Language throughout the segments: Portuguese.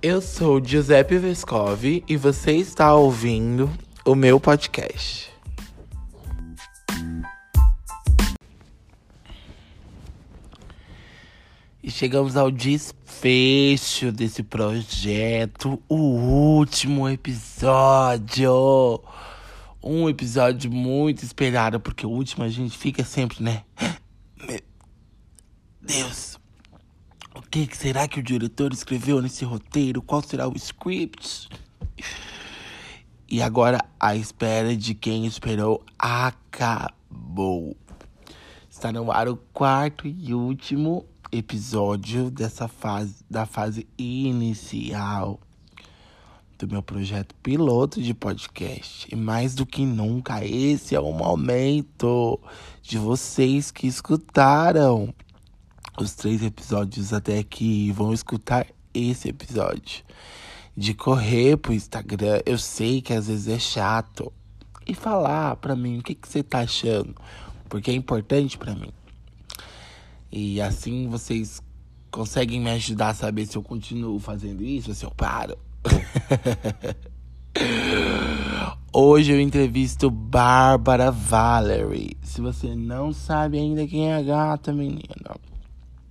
Eu sou Giuseppe Vescovi e você está ouvindo o meu podcast. E chegamos ao desfecho desse projeto, o último episódio. Um episódio muito esperado, porque o último a gente fica sempre, né? Meu Deus, o que será que o diretor escreveu nesse roteiro? Qual será o script? E agora a espera de quem esperou acabou. Está no ar o quarto e último episódio dessa fase, da fase inicial do meu projeto piloto de podcast. E mais do que nunca, esse é o momento de vocês que escutaram os três episódios até aqui vão escutar esse episódio. De correr pro Instagram, eu sei que às vezes é chato. E falar pra mim o que, que você tá achando. Porque é importante pra mim. E assim vocês conseguem me ajudar a saber se eu continuo fazendo isso, se eu paro. Hoje eu entrevisto Bárbara Valerie. Se você não sabe ainda quem é a gata, menina,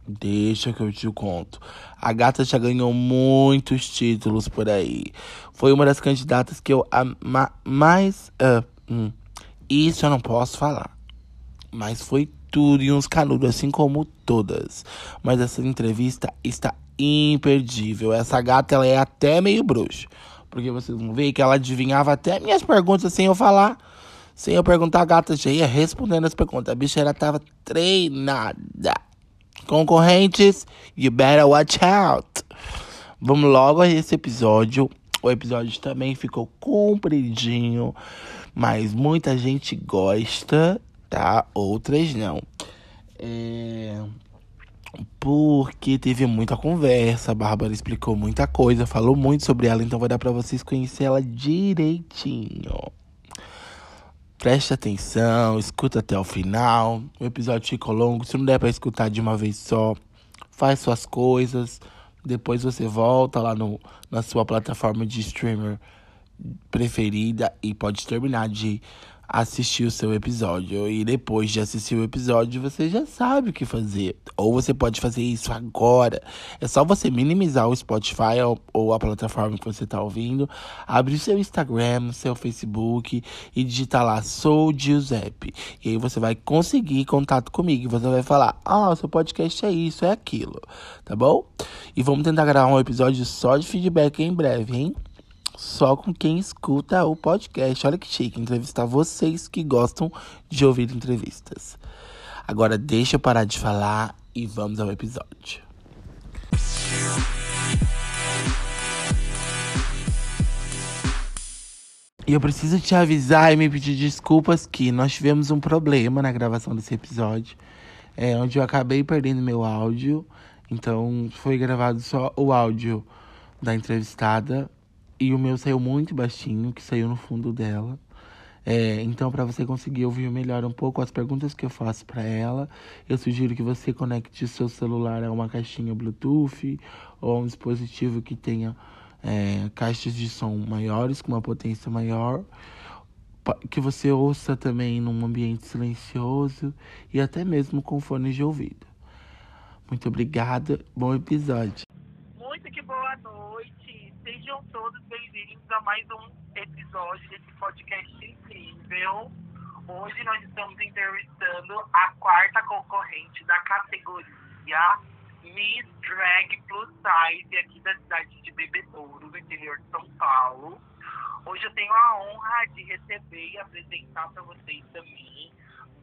Deixa que eu te conto. A gata já ganhou muitos títulos por aí. Foi uma das candidatas que eu ama mais. Uh, hum, isso eu não posso falar. Mas foi tudo e uns canudos, assim como todas. Mas essa entrevista está imperdível. Essa gata ela é até meio bruxa. Porque vocês vão ver que ela adivinhava até minhas perguntas sem eu falar. Sem eu perguntar, a gata já ia respondendo as perguntas. A bicha ela tava treinada. Concorrentes, you better watch out. Vamos logo a esse episódio. O episódio também ficou compridinho, mas muita gente gosta, tá? Outras não. É... Porque teve muita conversa, a Bárbara explicou muita coisa, falou muito sobre ela, então vai dar para vocês conhecer ela direitinho. Preste atenção, escuta até o final. O episódio ficou longo. Se não der para escutar de uma vez só, faz suas coisas. Depois você volta lá no, na sua plataforma de streamer preferida e pode terminar de assistir o seu episódio. E depois de assistir o episódio, você já sabe o que fazer. Ou você pode fazer isso agora. É só você minimizar o Spotify ou, ou a plataforma que você está ouvindo, abrir seu Instagram, seu Facebook e digitar lá Sou Giuseppe. E aí você vai conseguir contato comigo. Você vai falar: Ah, seu podcast é isso, é aquilo. Tá bom? E vamos tentar gravar um episódio só de feedback em breve, hein? Só com quem escuta o podcast. Olha que chique, entrevistar vocês que gostam de ouvir entrevistas. Agora deixa eu parar de falar e vamos ao episódio. E eu preciso te avisar e me pedir desculpas que nós tivemos um problema na gravação desse episódio. É, onde eu acabei perdendo meu áudio. Então foi gravado só o áudio da entrevistada e o meu saiu muito baixinho, que saiu no fundo dela. É, então, para você conseguir ouvir melhor um pouco as perguntas que eu faço para ela, eu sugiro que você conecte seu celular a uma caixinha Bluetooth ou a um dispositivo que tenha é, caixas de som maiores, com uma potência maior, que você ouça também num ambiente silencioso e até mesmo com fones de ouvido. Muito obrigada, bom episódio. Muito que boa noite, sejam todos bem-vindos a mais um episódio desse podcast incrível. Hoje nós estamos entrevistando a quarta concorrente da categoria Miss Drag Plus Size aqui da cidade de Bebedouro, no interior de São Paulo. Hoje eu tenho a honra de receber e apresentar para vocês também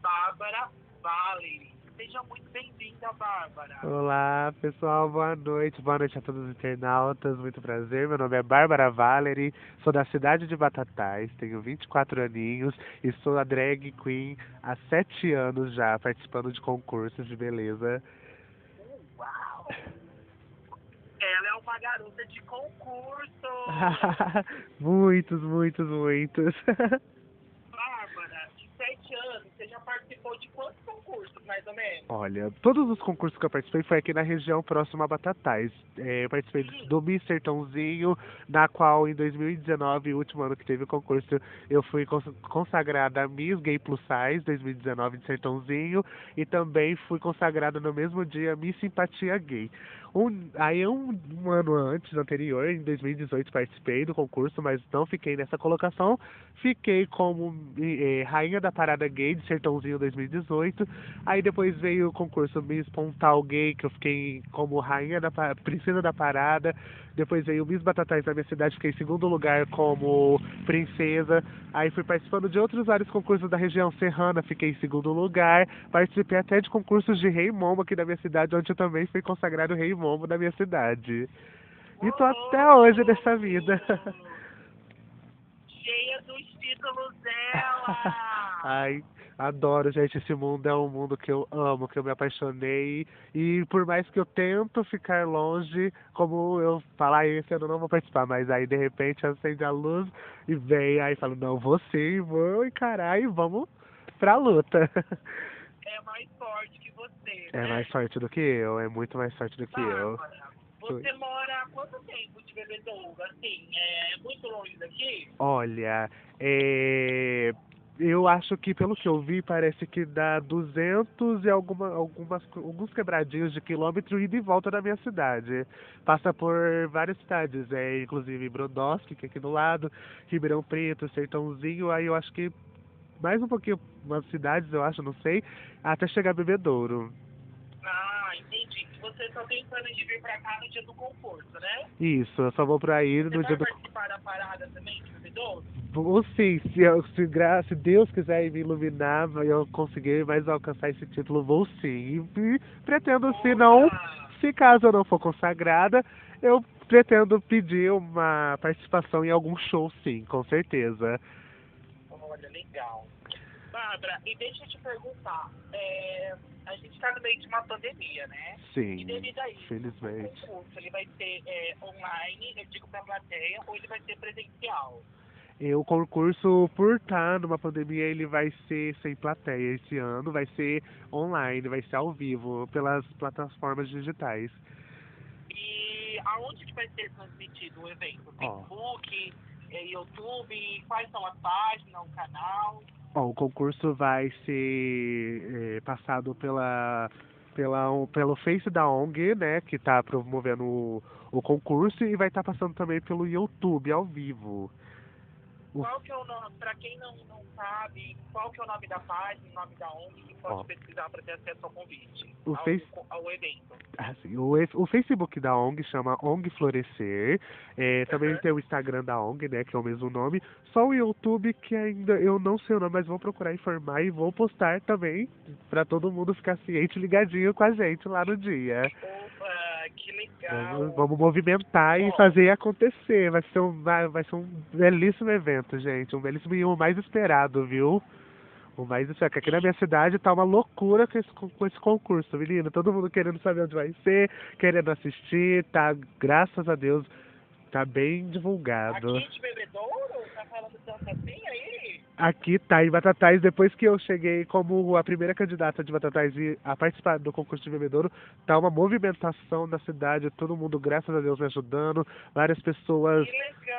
Bárbara Valerie. Seja muito bem-vinda, Bárbara. Olá, pessoal, boa noite. Boa noite a todos os internautas. Muito prazer. Meu nome é Bárbara Valerie, sou da cidade de Batatais, tenho 24 aninhos e sou a drag queen há 7 anos já, participando de concursos de beleza. Uau! Ela é uma garota de concurso. muitos, muitos, muitos. Bárbara, de 7 anos, você já participou de quantos concursos? mais ou menos? Olha, todos os concursos que eu participei foi aqui na região próxima a Batatais. É, eu participei do Miss Sertãozinho, na qual em 2019, o último ano que teve o concurso, eu fui cons- consagrada Miss Gay Plus Size 2019 de Sertãozinho e também fui consagrada no mesmo dia Miss Simpatia Gay. Um, aí um, um ano antes, anterior, em 2018, participei do concurso, mas não fiquei nessa colocação. Fiquei como eh, rainha da parada gay de Sertãozinho 2018. Aí depois veio o concurso Miss Pontal Gay, que eu fiquei como rainha da princesa da parada. Depois veio o Miss Batatais da minha cidade, fiquei em segundo lugar como princesa. Aí fui participando de outros vários concursos da região serrana, fiquei em segundo lugar. Participei até de concursos de Rei Momo aqui da minha cidade, onde eu também fui consagrado Rei Momo da minha cidade. E tô até hoje nessa vida. Cheia dos títulos dela! Ai, adoro, gente. Esse mundo é um mundo que eu amo, que eu me apaixonei. E por mais que eu tento ficar longe, como eu falar, "Ai, esse ano eu não vou participar, mas aí de repente acende a luz e vem, aí falo, não, vou sim, vou encarar e vamos pra luta. é mais forte que você, É né? mais forte do que eu, é muito mais forte do que eu. Bárbara, Você mora há quanto tempo de Bebedouro? Assim, é muito longe daqui? Olha, é, eu acho que pelo que eu vi parece que dá 200 e alguma, algumas, alguns quebradinhos de quilômetro ida e volta da minha cidade. Passa por várias cidades, é, inclusive Brodowski, que é aqui do lado, Ribeirão Preto, Sertãozinho, aí eu acho que mais um pouquinho, umas cidades eu acho, não sei, até chegar a Bebedouro. Você só tem plano de vir pra cá no dia do concurso, né? Isso, eu só vou pra ir Você no vai dia do participar da parada também de Bebedouro? Vou sim, se, eu- se, se Deus quiser me iluminar e eu conseguir mais alcançar esse título, vou sim. E pretendo, se não, Opa! se caso eu não for consagrada, eu pretendo pedir uma participação em algum show sim, com certeza. Olha, legal. Bárbara, e deixa eu te perguntar. é, a gente tá no meio de uma pandemia, né? E Sim, devido a isso, felizmente. o concurso ele vai ser é, online, eu digo pra plateia, ou ele vai ser presencial? E o concurso, por estar numa pandemia, ele vai ser sem plateia esse ano, vai ser online, vai ser ao vivo, pelas plataformas digitais. E aonde que vai ser transmitido o evento? Facebook, é, YouTube, quais são as páginas, o canal? Ó, o concurso vai ser eh, passado pela, pela, pelo Face da ONG, né, que está promovendo o, o concurso, e vai estar passando também pelo YouTube ao vivo. Qual que é o nome, pra quem não, não sabe, qual que é o nome da página, o nome da ONG que pode Ó. pesquisar para ter acesso ao convite, O ao, Face- ao evento? Assim, o, o Facebook da ONG chama ONG Florescer, também Uhum. tem o Instagram da ONG, né, que é o mesmo nome, só o YouTube que ainda eu não sei o nome, mas vou procurar informar e vou postar também, para todo mundo ficar ciente, ligadinho com a gente lá no dia. Opa, que legal! Vamos, vamos movimentar e Ó. fazer acontecer. Vai ser, um, vai, vai ser um belíssimo evento, gente. Um belíssimo e o mais esperado, viu? O mais esperado. que Aqui na minha cidade tá uma loucura com esse, com esse concurso, menino. Todo mundo querendo saber onde vai ser, querendo assistir. Tá, graças a Deus, tá bem divulgado. Aqui de Bebedouro? Tá falando tanto assim aí? Aqui tá em Batatais, depois que eu cheguei como a primeira candidata de Batatais e a participar do concurso de bebedouro, tá uma movimentação na cidade, todo mundo, graças a Deus, me ajudando, várias pessoas,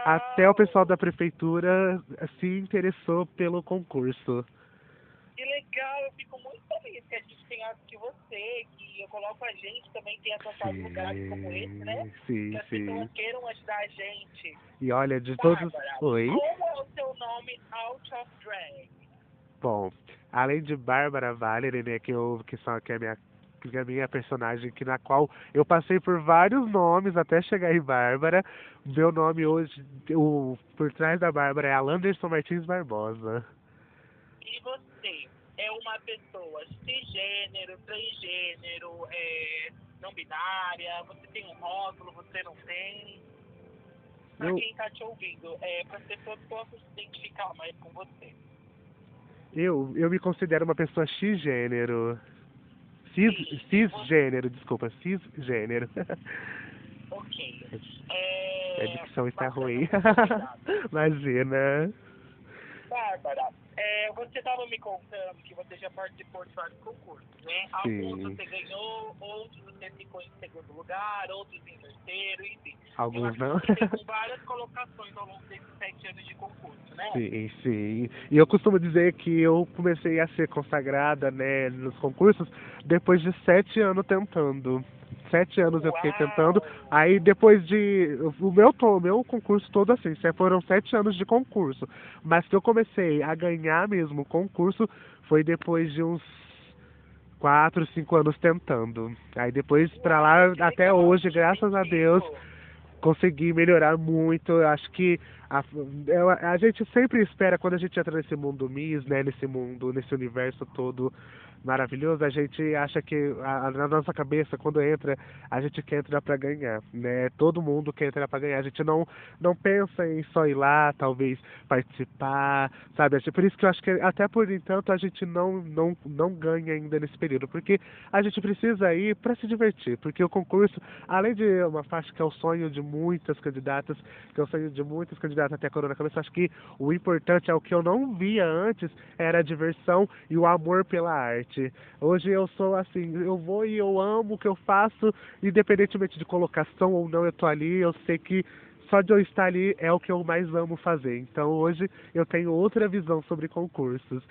até o pessoal da prefeitura se interessou pelo concurso. Que legal, eu fico muito feliz que a gente tenha que você, que eu coloco a gente também tem acessado lugares como esse, né? sim, Que as sim. pessoas queiram ajudar a gente. E olha, de todos. Bárbara, Oi? como é o seu nome out of drag? Bom, além de Bárbara Valery, né, que, eu, que, são, que, é a minha, que é a minha personagem, que na qual eu passei por vários nomes até chegar em Bárbara. Meu nome hoje, o, por trás da Bárbara, é Alanderson Martins Barbosa. E você é uma pessoa cisgênero, transgênero, é, não binária, você tem um rótulo, você não tem? Pra Eu- quem tá te ouvindo, é, para as pessoas possam se identificar mais com você. Eu, eu me considero uma pessoa cisgênero. Cis, cisgênero, desculpa, cisgênero. Ok. É, A dicção está ruim. Imagina. Bárbara, é, você estava me contando que você já participou de vários concursos, né? Sim. Alguns você ganhou, outros você ficou em segundo lugar, outros em terceiro, enfim. Alguns não. você tem várias colocações ao longo desses sete anos de concurso, né? Sim, sim. E eu costumo dizer que eu comecei a ser consagrada, né, nos concursos depois de sete anos tentando. Sete anos eu fiquei tentando. Aí depois de. O meu, o meu concurso todo assim, foram sete anos de concurso. Mas que eu comecei a ganhar mesmo o concurso foi depois de uns quatro, cinco anos tentando. Aí depois pra lá, até hoje, graças a. Deus, consegui melhorar muito. Eu acho que a, eu- a gente sempre espera quando a gente entra nesse mundo Miss, né, nesse mundo, nesse universo todo maravilhoso, a gente acha que a, na nossa cabeça quando entra, a gente quer entrar para ganhar, né? Todo mundo quer entrar para ganhar. A gente não não pensa em só ir lá, talvez participar, sabe? Por isso que eu acho que até por enquanto a gente não não não ganha ainda nesse período, porque a gente precisa ir para se divertir, porque o concurso, além de uma faixa que é o sonho de muitas candidatas, que é o sonho de muitas candidatas até a coroa na cabeça, acho que o importante é o que eu não via antes, era a diversão e o amor pela arte. Hoje eu sou assim, eu vou e eu amo o que eu faço, independentemente de colocação ou não, eu tô ali, eu sei que só de eu estar ali é o que eu mais amo fazer. Então hoje eu tenho outra visão sobre concursos.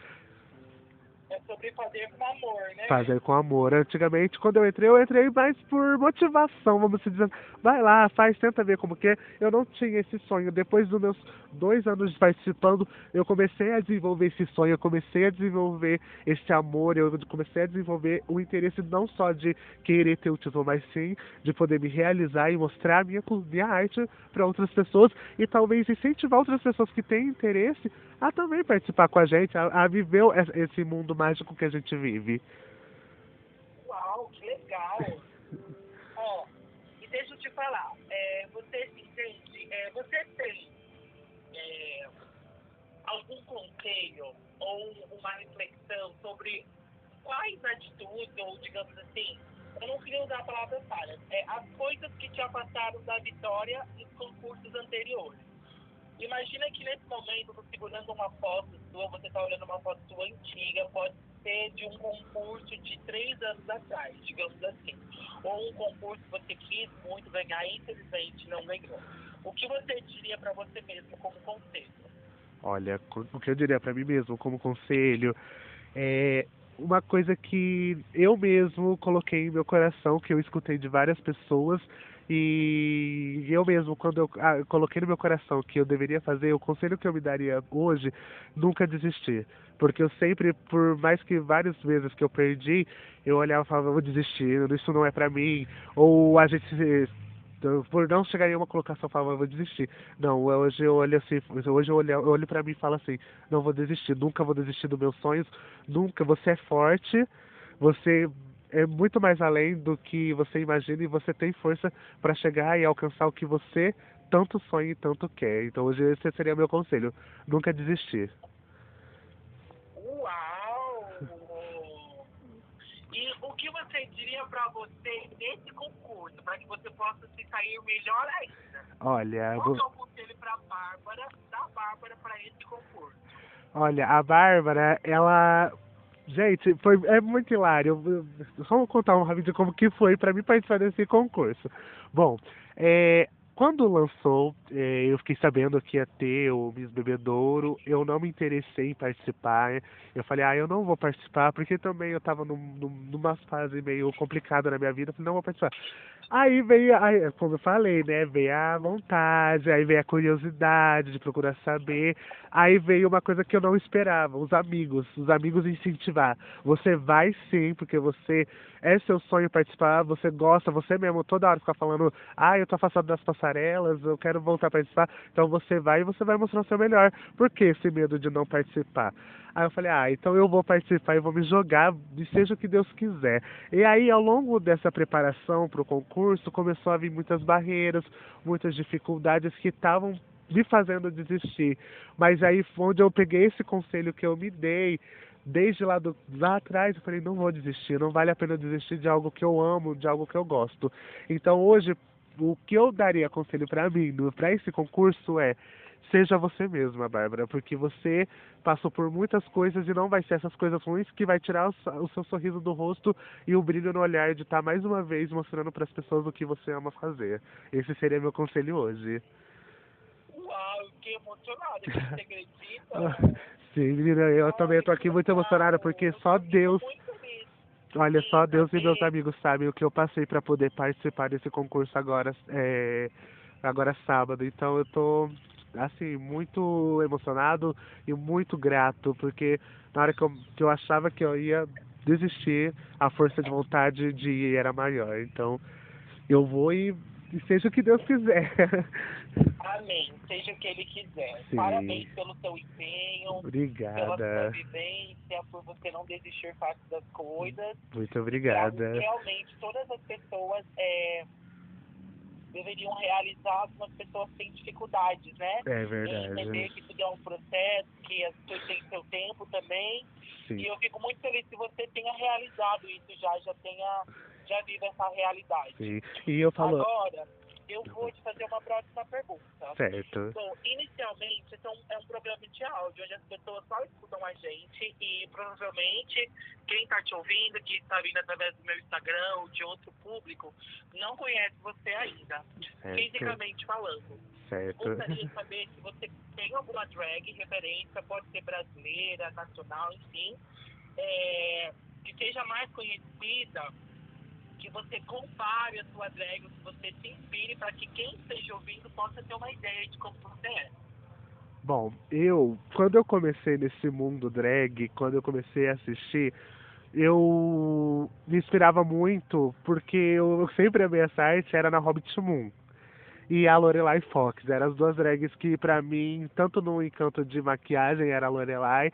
É sobre fazer com amor, né? Fazer com amor. Antigamente, quando eu entrei, eu entrei mais por motivação, vamos dizer. Vai lá, faz, tenta ver como que é. Eu não tinha esse sonho. Depois dos meus dois anos participando, eu comecei a desenvolver esse sonho, eu comecei a desenvolver esse amor, eu comecei a desenvolver o interesse não só de querer ter o título, mas sim de poder me realizar e mostrar a minha, minha arte para outras pessoas e talvez incentivar outras pessoas que têm interesse a também participar com a gente, a, a viver esse mundo mágico que a gente vive. Uau, que legal! Ó, e deixa eu te falar, é, você entende, é, você tem é, algum conselho ou uma reflexão sobre quais atitudes, ou digamos assim, eu não queria usar a palavra falha, é, as coisas que te afastaram da vitória nos concursos anteriores. Imagina que nesse momento, tô segurando uma foto sua, você está olhando uma foto sua antiga, pode ser de um concurso de três anos atrás, digamos assim. Ou um concurso que você quis muito ganhar e infelizmente não ganhou. O que você diria para você mesmo como conselho? Olha, o que eu diria para mim mesmo como conselho é uma coisa que eu mesmo coloquei em meu coração, que eu escutei de várias pessoas e eu mesmo, quando eu ah, eu coloquei no meu coração que eu deveria fazer, o conselho que eu me daria hoje, nunca desistir. Porque eu sempre, por mais que várias vezes que eu perdi, eu olhava e falava, vou desistir, isso não é pra mim. Ou a gente por não chegar em uma colocação, falava, vou desistir. Não, hoje eu olho assim, hoje eu olho, eu olho pra mim e falo assim, não vou desistir, nunca vou desistir dos meus sonhos, nunca, você é forte, você é muito mais além do que você imagina e você tem força para chegar e alcançar o que você tanto sonha e tanto quer. Então hoje esse seria meu conselho, nunca desistir. Uau! E o que você diria para você nesse concurso, para que você possa se sair melhor ainda? Olha, Qual vou- é o conselho para Bárbara, da Bárbara para esse concurso? Olha, a Bárbara, ela. Gente, foi, é muito hilário. Eu- Só vou contar um rapidinho como que foi pra mim participar desse concurso. Bom, é, quando lançou, é, eu fiquei sabendo que ia ter o Miss Bebedouro. Eu não me interessei em participar. Eu falei, ah, eu não vou participar, porque também eu tava num, num- numa fase meio complicada na minha vida. Eu falei, não vou participar. Aí veio, aí, como eu falei, né? Veio a vontade, aí veio a curiosidade de procurar saber. Aí veio uma coisa que eu não esperava, os amigos, os amigos incentivar. Você vai sim, porque você é seu sonho participar, você gosta, você mesmo toda hora ficar falando, ah, eu tô afastado das passarelas, eu quero voltar a participar. Então você vai e você vai mostrar o seu melhor. Por que esse medo de não participar? Aí eu falei, ah, então eu vou participar e vou me jogar, e seja o que Deus quiser. E aí, ao longo dessa preparação para o concurso, começou a vir muitas barreiras, muitas dificuldades que estavam me fazendo desistir. Mas aí onde eu peguei esse conselho que eu me dei, desde lá, do, lá atrás, eu falei, não vou desistir, não vale a pena desistir de algo que eu amo, de algo que eu gosto. Então hoje, o que eu daria conselho para mim, para esse concurso é, seja você mesma, Bárbara, porque você passou por muitas coisas e não vai ser essas coisas ruins que vai tirar o, o seu sorriso do rosto e o brilho no olhar de estar mais uma vez mostrando para as pessoas o que você ama fazer. Esse seria meu conselho hoje. Uau, fiquei emocionada, você acredita? Sim, menina, eu também estou aqui muito emocionada porque só Deus Olha, só Deus e meus amigos sabem o que eu passei para poder participar desse concurso agora, é, agora sábado. Então eu tô assim muito emocionado e muito grato porque na hora que eu, que eu achava que eu ia desistir, a força de vontade de ir era maior. Então eu vou e e seja o que Deus quiser. Amém. Seja o que Ele quiser. Sim. Parabéns pelo seu empenho. Obrigada. Pela sua vivência, por você não desistir fácil das coisas. Muito obrigada. Realmente, todas as pessoas é, deveriam realizar, algumas pessoas têm dificuldades, né? É verdade. Em entender que tudo é um processo, que as coisas têm seu tempo também. Sim. E eu fico muito feliz que você tenha realizado isso já, já tenha já vive essa realidade. Sim. E eu falo. Agora, eu vou te fazer uma próxima pergunta. Certo. Bom, inicialmente, esse é um, é um programa de áudio, onde as pessoas só escutam a gente e provavelmente quem está te ouvindo, que está vindo através do meu Instagram ou de outro público, não conhece você ainda, Certo. fisicamente falando. Certo. Gostaria de saber se você tem alguma drag referência, pode ser brasileira, nacional, enfim, é, que seja mais conhecida que você compare a sua drag, que você se inspire para que quem esteja ouvindo possa ter uma ideia de como você é. Bom, eu, quando eu comecei nesse mundo drag, quando eu comecei a assistir, eu me inspirava muito porque eu sempre amei essa arte, era na Hobbit Moon e a Lorelai Fox. Eram as duas drags que, pra mim, tanto no encanto de maquiagem, era a Lorelai,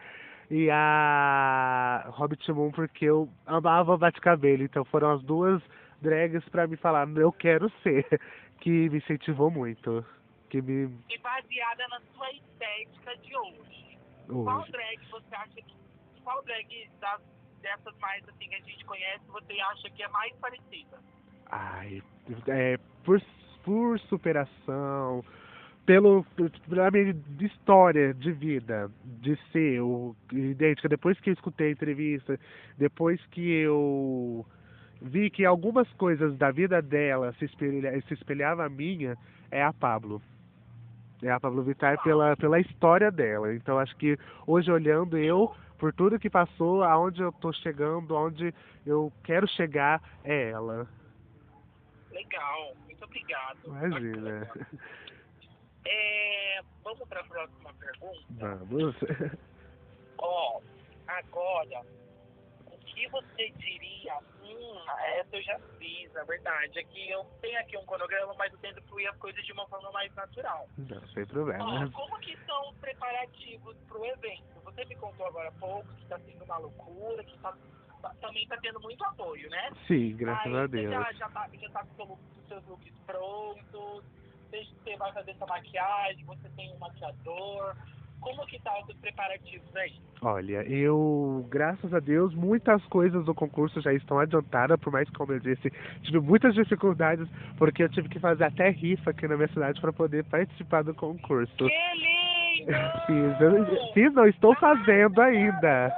e a Hobbit Moon porque eu amava Bate-Cabelo. Então foram as duas drags pra me falar, eu quero ser, que me incentivou muito. Que me. E baseada na sua estética de hoje. Qual Hoje. drag você acha que. Qual drag das, dessas mais assim que a gente conhece você acha que é mais parecida? Ai, é, por, por superação, pelo, pela minha história de vida, de ser idêntica, depois que eu escutei a entrevista, depois que eu vi que algumas coisas da vida dela se, espelha, se espelhava a minha, é a Pablo. É a Pablo Vittar pela, pela história dela. Então acho que hoje olhando eu, por tudo que passou, aonde eu tô chegando, aonde eu quero chegar, é ela. Legal, muito obrigado. Imagina. Bacana. É, vamos para a próxima pergunta. Vamos. Ó, agora, o que você diria? Hum, essa eu já fiz, na verdade. Aqui eu tenho aqui um cronograma, mas eu tento fluir as coisas de uma forma mais natural. Não, sem problema. como que são os preparativos para o evento? Você me contou agora há pouco que está sendo uma loucura, que tá, tá- também está tendo muito apoio, né? Sim, graças Aí a você Deus. Já, já, tá, já tá com os seus looks prontos, você, você vai fazer sua maquiagem, você tem um maquiador. Como que tá os preparativos aí? Olha, eu, graças a Deus, muitas coisas do concurso já estão adiantadas, por mais que, como eu disse, tive muitas dificuldades, porque eu tive que fazer até rifa aqui na minha cidade para poder participar do concurso. Que lindo! Fiz, eu, fiz, não, estou fazendo ainda.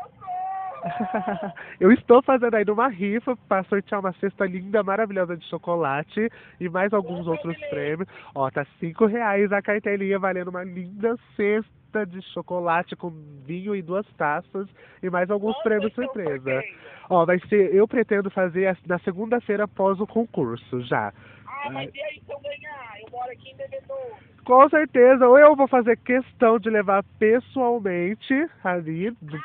Eu estou fazendo ainda uma rifa para sortear uma cesta linda, maravilhosa de chocolate e mais alguns outros prêmios. Ó, tá cinco reais a cartelinha valendo uma linda cesta de chocolate com vinho e duas taças e mais alguns Nossa, prêmios então surpresa. Ó, vai ser, eu pretendo fazer na segunda-feira após o concurso já. Ah, mas e aí se eu ganhar? Eu moro aqui em Bebedouro. Com certeza, ou eu vou fazer questão de levar pessoalmente ali, do,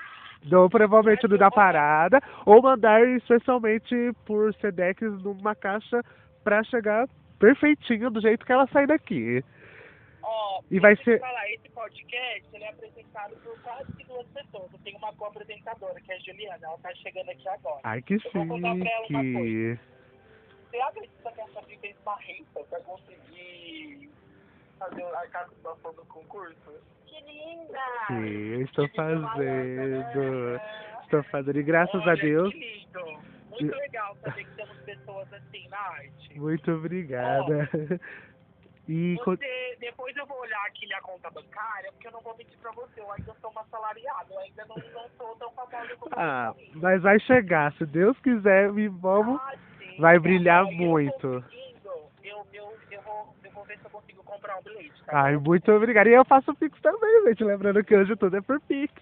do- provavelmente do da parada, ou mandar especialmente por Sedex numa caixa pra chegar perfeitinho do jeito que ela sai daqui. Ó, E vai ser- falar, esse podcast ele é apresentado por quase que duas pessoas. Eu tenho uma co-apresentadora, que é a Juliana, ela tá chegando aqui agora. Ai, que Eu vou contar pra ela uma chique. Você acredita que essa fez uma rifa pra conseguir fazer a participação do concurso? Que linda! Sim, eu estou lindo, fazendo. Estou fazendo, e graças a Olha, Deus, Que lindo! Muito legal saber que temos pessoas assim na arte. muito obrigada. E co- Você, depois eu vou olhar aqui minha conta bancária, porque eu não vou mentir pra você, eu ainda sou uma assalariada, eu ainda não, não sou tão famosa como ah, você. mas vai chegar, se Deus quiser, me vamos. Ah, sim, vai tá. brilhar muito. conseguindo, Eu, eu, eu, vou ver se eu consigo comprar um bilhete, tá? Ai, muito obrigado. E eu faço Pix também, gente. Lembrando que hoje tudo é por Pix.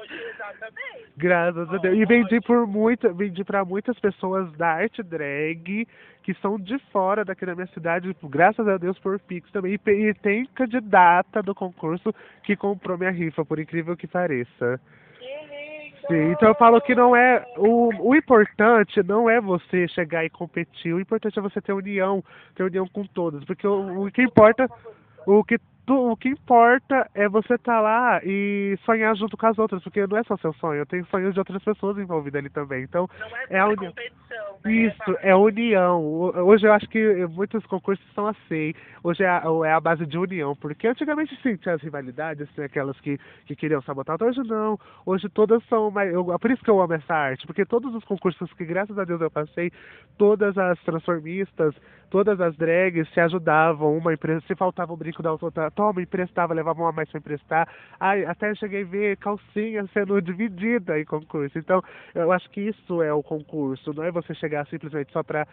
Hoje, exatamente. Graças a Deus. E vendi por muita, vendi para muitas pessoas da arte drag que são de fora daqui da minha cidade, graças a Deus por Pix também. E, e tem candidata do concurso que comprou minha rifa, por incrível que pareça. Sim, então eu falo que não é. O, o importante não é você chegar e competir, o importante é você ter união, ter união com todos. Porque o, o que importa. O que, o que importa é você estar lá e sonhar junto com as outras, porque não é só seu sonho, tem sonhos de outras pessoas envolvidas ali também. Então, Não é, é a união. né? isso, é união. O- Hoje eu acho que muitos concursos são assim. Hoje é a, é a base de união. Porque antigamente sim, tinha as rivalidades, tinha aquelas que, que queriam sabotar. Hoje não. Hoje todas são mais. Eu, por isso que eu amo essa arte. Porque todos os concursos que, graças a Deus, eu passei, todas as transformistas, todas as drags se ajudavam. Uma empresa, se faltava o brinco da outra, toma, emprestava, levava uma mais pra emprestar. Ai, até cheguei a ver calcinha sendo dividida em concurso. Então, eu acho que isso é o concurso, não é você chegar simplesmente só pra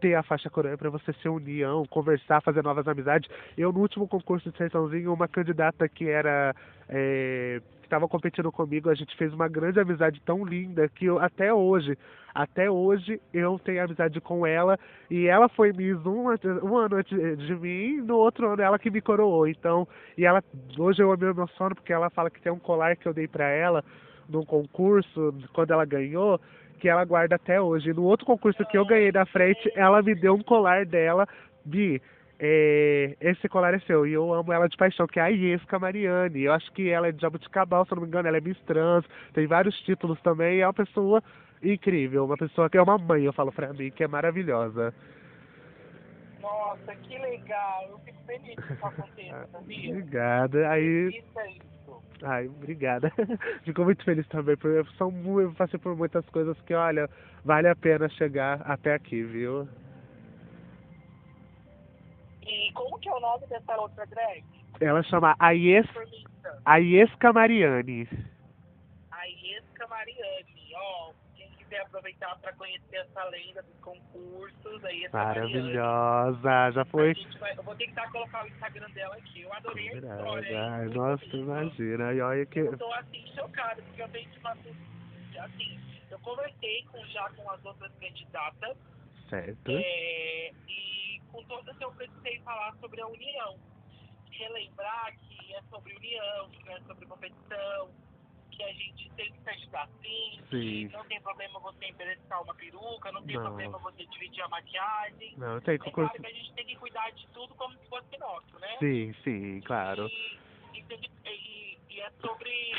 ter a faixa coroa, é pra você ser união, conversar, fazer novas amizades. Eu, no último concurso de Sertãozinho, uma candidata que era. é, que estava competindo comigo, a gente fez uma grande amizade tão linda que eu, até hoje, até hoje, eu tenho amizade com ela e ela foi Miss um, um ano antes de mim, no outro ano ela que me coroou. Então, e ela, hoje eu amei o meu sono porque ela fala que tem um colar que eu dei pra ela num concurso, quando ela ganhou, que ela guarda até hoje. No outro concurso que eu ganhei da frente, ela me deu um colar dela, Bi. é, esse colar é seu, e eu amo ela de paixão, que é a Iesca Mariani. Eu acho que ela é de Jabuticabal, se eu não me engano, ela é Miss Trans, tem vários títulos também, é uma pessoa incrível, uma pessoa que é uma mãe, eu falo pra mim, que é maravilhosa. Nossa, que legal. Eu fico feliz que isso aconteça, sabia? Obrigada. Aí, ai, obrigada. Fico muito feliz também, porque eu, são, eu passei por muitas coisas que, olha, vale a pena chegar até aqui, viu? E como que é o nome dessa outra drag? Ela chama Aies, Permita. Aiesca Mariani. A Iesca Mariani. Quiser aproveitar para conhecer essa lenda dos concursos, a Iesca Mariani. Maravilhosa, já A foi. vai, eu vou tentar colocar o Instagram dela aqui. Eu adorei a história. Ai, nossa, bonito. imagina. E olha que. Eu tô assim chocada, porque eu tenho uma assim, eu conversei com, já com as outras candidatas Certo. é, e com todas eu precisei falar sobre a união. Relembrar que é sobre união, que não é sobre competição, que a gente tem que se ajudar sim, Sim. que não tem problema você emprestar uma peruca, não tem Não. problema você dividir a maquiagem. Não, tem É claro concurso. que a gente tem que cuidar de tudo como se fosse nosso, né? Sim, sim, claro. E, e, que- e- e é sobre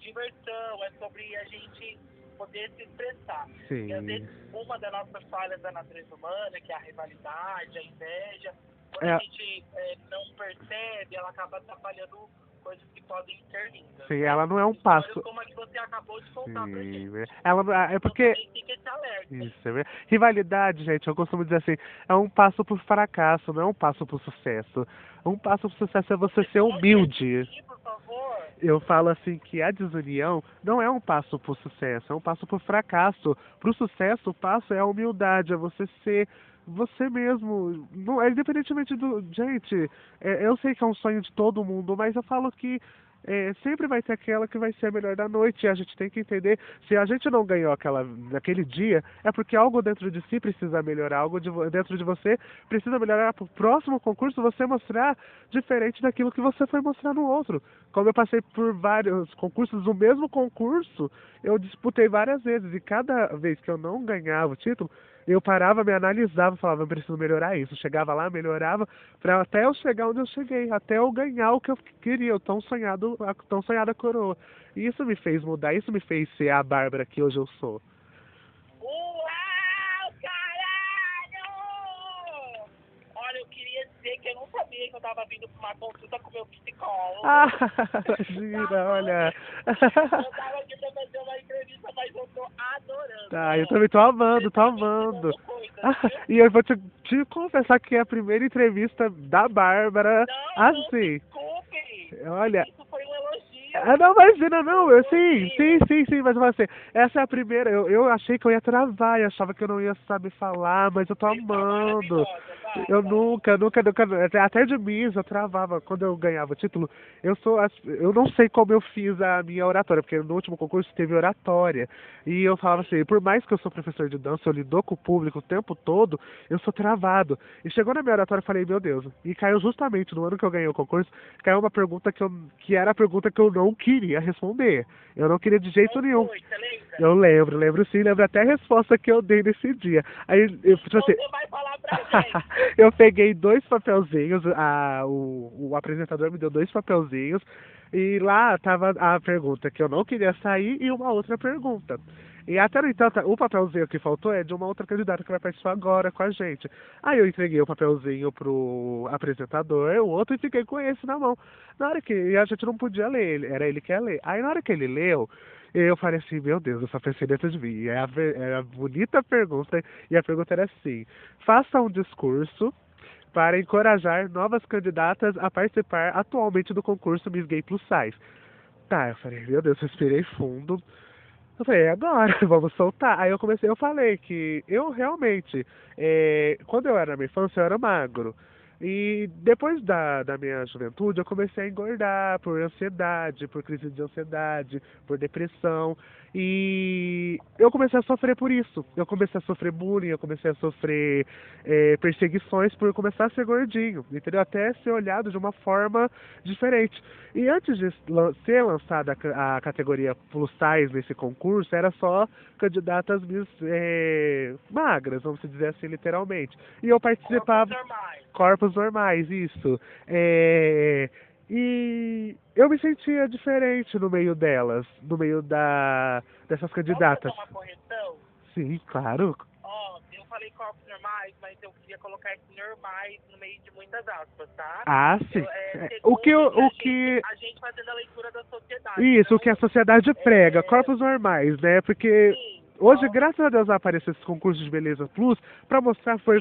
diversão, é sobre a gente poder se expressar. E às Sim. vezes uma das nossas falhas da natureza humana, que é a rivalidade, a inveja, quando É. a gente é, não percebe, ela acaba atrapalhando coisas que podem ser lindas. Sim, ela não é um Histórias passo. Como a que você acabou de contar pra gente. Sim, ela é porque. Então alerta. Isso, é verdade. Rivalidade, gente, eu costumo dizer assim, é um passo pro fracasso, não é um passo pro sucesso. Um passo pro sucesso é você ser humilde. Por favor. Eu falo assim que a desunião não é um passo pro sucesso, é um passo pro fracasso. Pro sucesso, o passo é a humildade, é você ser você mesmo. Não, é independentemente do. Gente, é, eu sei que é um sonho de todo mundo, mas eu falo que é, sempre vai ter aquela que vai ser a melhor da noite. E a gente tem que entender, se a gente não ganhou aquela, naquele dia, é porque algo dentro de si precisa melhorar, algo de, dentro de você precisa melhorar para o próximo concurso você mostrar diferente daquilo que você foi mostrar no outro. Como eu passei por vários concursos, no mesmo concurso, eu disputei várias vezes, e cada vez que eu não ganhava o título, eu parava, me analisava, falava, eu preciso melhorar isso. Chegava lá, melhorava, para até eu chegar onde eu cheguei, até eu ganhar o que eu queria, o tão sonhado, a tão sonhada coroa. E isso me fez mudar, isso me fez ser a Bárbara que hoje eu sou. Queria dizer que eu não sabia que eu tava vindo pra uma consulta com meu psicólogo. Ah, imagina, olha. Eu tava aqui pra fazer uma entrevista mais ou tô adorando. Tá, eu também tô amando, tô amando. Ah, e eu vou te, te confessar que é a primeira entrevista da Bárbara, Não, assim. Desculpe. Olha, Isso foi um elogio. Ah, não, imagina, não, eu sim, sim, sim, sim, mas você, essa é a primeira, eu, eu achei que eu ia travar, eu achava que eu não ia saber falar, mas eu tô tá amando. Eu nunca, nunca, nunca, até- de mim eu travava quando eu ganhava o título. Eu sou, eu não sei como eu fiz a minha oratória, porque no último concurso teve oratória. E eu falava assim, por mais que eu sou professor de dança, eu lido com o público o tempo todo, eu sou travado. E chegou na minha oratória eu falei, meu Deus, e caiu justamente no ano que eu ganhei o concurso, caiu uma pergunta que, eu, que era a pergunta que eu não queria responder. Eu não queria de jeito nenhum. Eu lembro, lembro sim, lembro até a resposta que eu dei nesse dia. Aí eu tipo assim, vai falar pra gente. Eu peguei dois papelzinhos, a, o, o apresentador me deu dois papelzinhos, e lá tava a pergunta que eu não queria sair e uma outra pergunta. E até no entanto, o papelzinho que faltou é de uma outra candidata que vai participar agora com a gente. Aí eu entreguei o papelzinho pro apresentador, o outro, e fiquei com esse na mão. Na hora que a gente não podia ler, era ele que ia ler. Aí na hora que ele leu, eu falei assim, meu Deus, pensei dentro de mim. É a, é a bonita pergunta, e a pergunta era assim, faça um discurso para encorajar novas candidatas a participar atualmente do concurso Miss Gay Plus Size. Tá, eu falei, meu Deus, respirei fundo. Eu falei, "É agora, vamos soltar. Aí eu comecei, eu falei que eu realmente, eh, quando eu era na minha infância, eu era magro. E depois da, da minha juventude, eu comecei a engordar por ansiedade, por crise de ansiedade, por depressão. E eu comecei a sofrer por isso. Eu comecei a sofrer bullying, eu comecei a sofrer eh, perseguições por começar a ser gordinho, entendeu? Até ser olhado de uma forma diferente. E antes de ser lançada a ca- a categoria plus size nesse concurso, era só candidatas miss, eh, magras, vamos dizer assim, literalmente. E eu participava Corpos normais. corpos normais, isso. É, E eu me sentia diferente no meio delas, no meio da dessas candidatas. Posso uma correção? Sim, claro. Ó, eu falei corpos normais, mas eu queria colocar esse normais no meio de muitas aspas, tá? Ah, sim. Eu, é, É, O que o a que gente- A gente fazendo a leitura da sociedade. isso, não- o que a sociedade prega, É. corpos normais, né? Porque Sim, Hoje, graças a Deus, apareceu esse concurso de beleza plus pra mostrar, foi,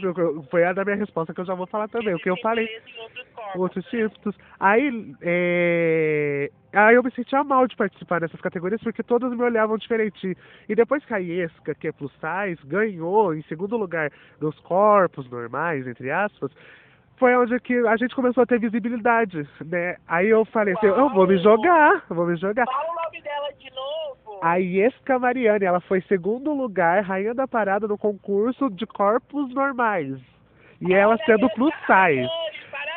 foi a da minha resposta que eu já vou falar também, o que eu falei. outros outros tipos. Aí, é... aí eu me sentia mal de participar dessas categorias porque todas me olhavam diferente. E depois que a Iesca, que é plus size, ganhou em segundo lugar dos corpos normais, entre aspas, foi onde que a gente começou a ter visibilidade, né? Aí eu falei assim, eu vou me jogar, vou me jogar. Fala o nome dela de novo. A Iesca Mariani, ela foi segundo lugar, rainha da parada no concurso de corpos normais. E ela Olha sendo aí, plus size.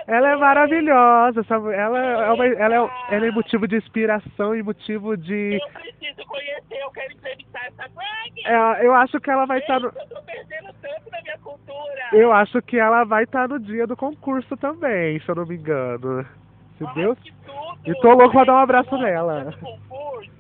Ela é maravilhosa, sabe? Ela é, uma, ela, é, ela é motivo de inspiração e motivo de. Eu preciso conhecer, eu quero entrevistar essa drag. É, eu acho que ela vai estar no. Eu tô perdendo tanto na minha cultura. Eu acho que ela vai estar no dia do concurso também, se eu não me engano. Se Deus. E tô louco pra dar um abraço nela. concurso,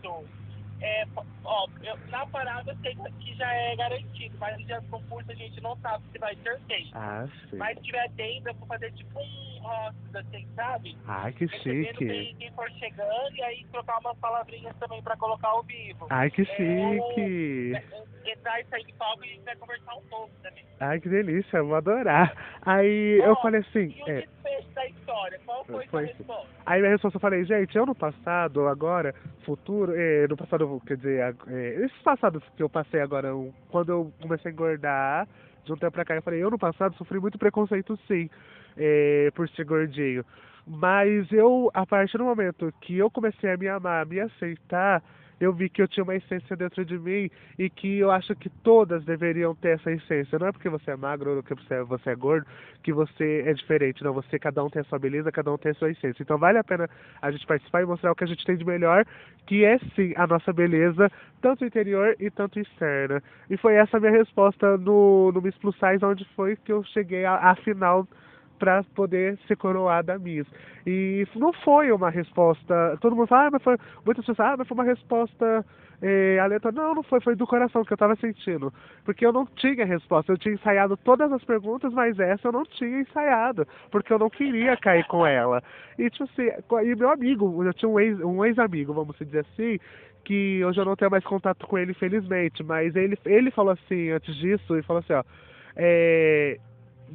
é, ó, eu, na parada eu sei que já é garantido, mas no dia do concurso a gente não sabe se vai ter tempo. Ah, sim. Mas se tiver tempo, eu vou fazer tipo um hostes, assim, sabe? Ai, que Recebendo chique. bem quem for chegando e aí trocar umas palavrinhas também pra colocar ao vivo. Ai, que É, chique. é, Entrar e sair de palco e a gente vai conversar um pouco também. Ai, que delícia, eu vou adorar. Aí eu falei assim. E o É, desfecho da história, qual foi, Foi sua resposta? Aí minha resposta eu falei, gente, eu no passado, agora, futuro, eh, no passado, quer dizer, eh, esses passados que eu passei agora, quando eu comecei a engordar, de um tempo pra cá, eu falei, eu no passado sofri muito preconceito sim, eh, por ser gordinho. Mas eu, a partir do momento que eu comecei a me amar, a me aceitar, eu vi que eu tinha uma essência dentro de mim e que eu acho que todas deveriam ter essa essência. Não é porque você é magro ou porque você é, você é gordo que você é diferente. Não, você, cada um tem a sua beleza, cada um tem a sua essência. Então vale a pena a gente participar e mostrar o que a gente tem de melhor, que é sim a nossa beleza, tanto interior e tanto externa. E foi essa a minha resposta no, no Miss Plus Size, onde foi que eu cheguei à final para poder ser coroada Miss. E não foi uma resposta. Todo mundo fala, ah, mas foi. Muitas pessoas, ah, mas foi uma resposta eh, aleatória. Não, não foi, foi do coração que eu tava sentindo. Porque eu não tinha resposta. Eu tinha ensaiado todas as perguntas, mas essa eu não tinha ensaiado. Porque eu não queria cair com ela. E tipo assim, e meu amigo, eu tinha um ex- um ex-amigo, vamos dizer assim, que hoje eu não tenho mais contato com ele, infelizmente, mas ele, ele falou assim, antes disso, ele falou assim, ó, é,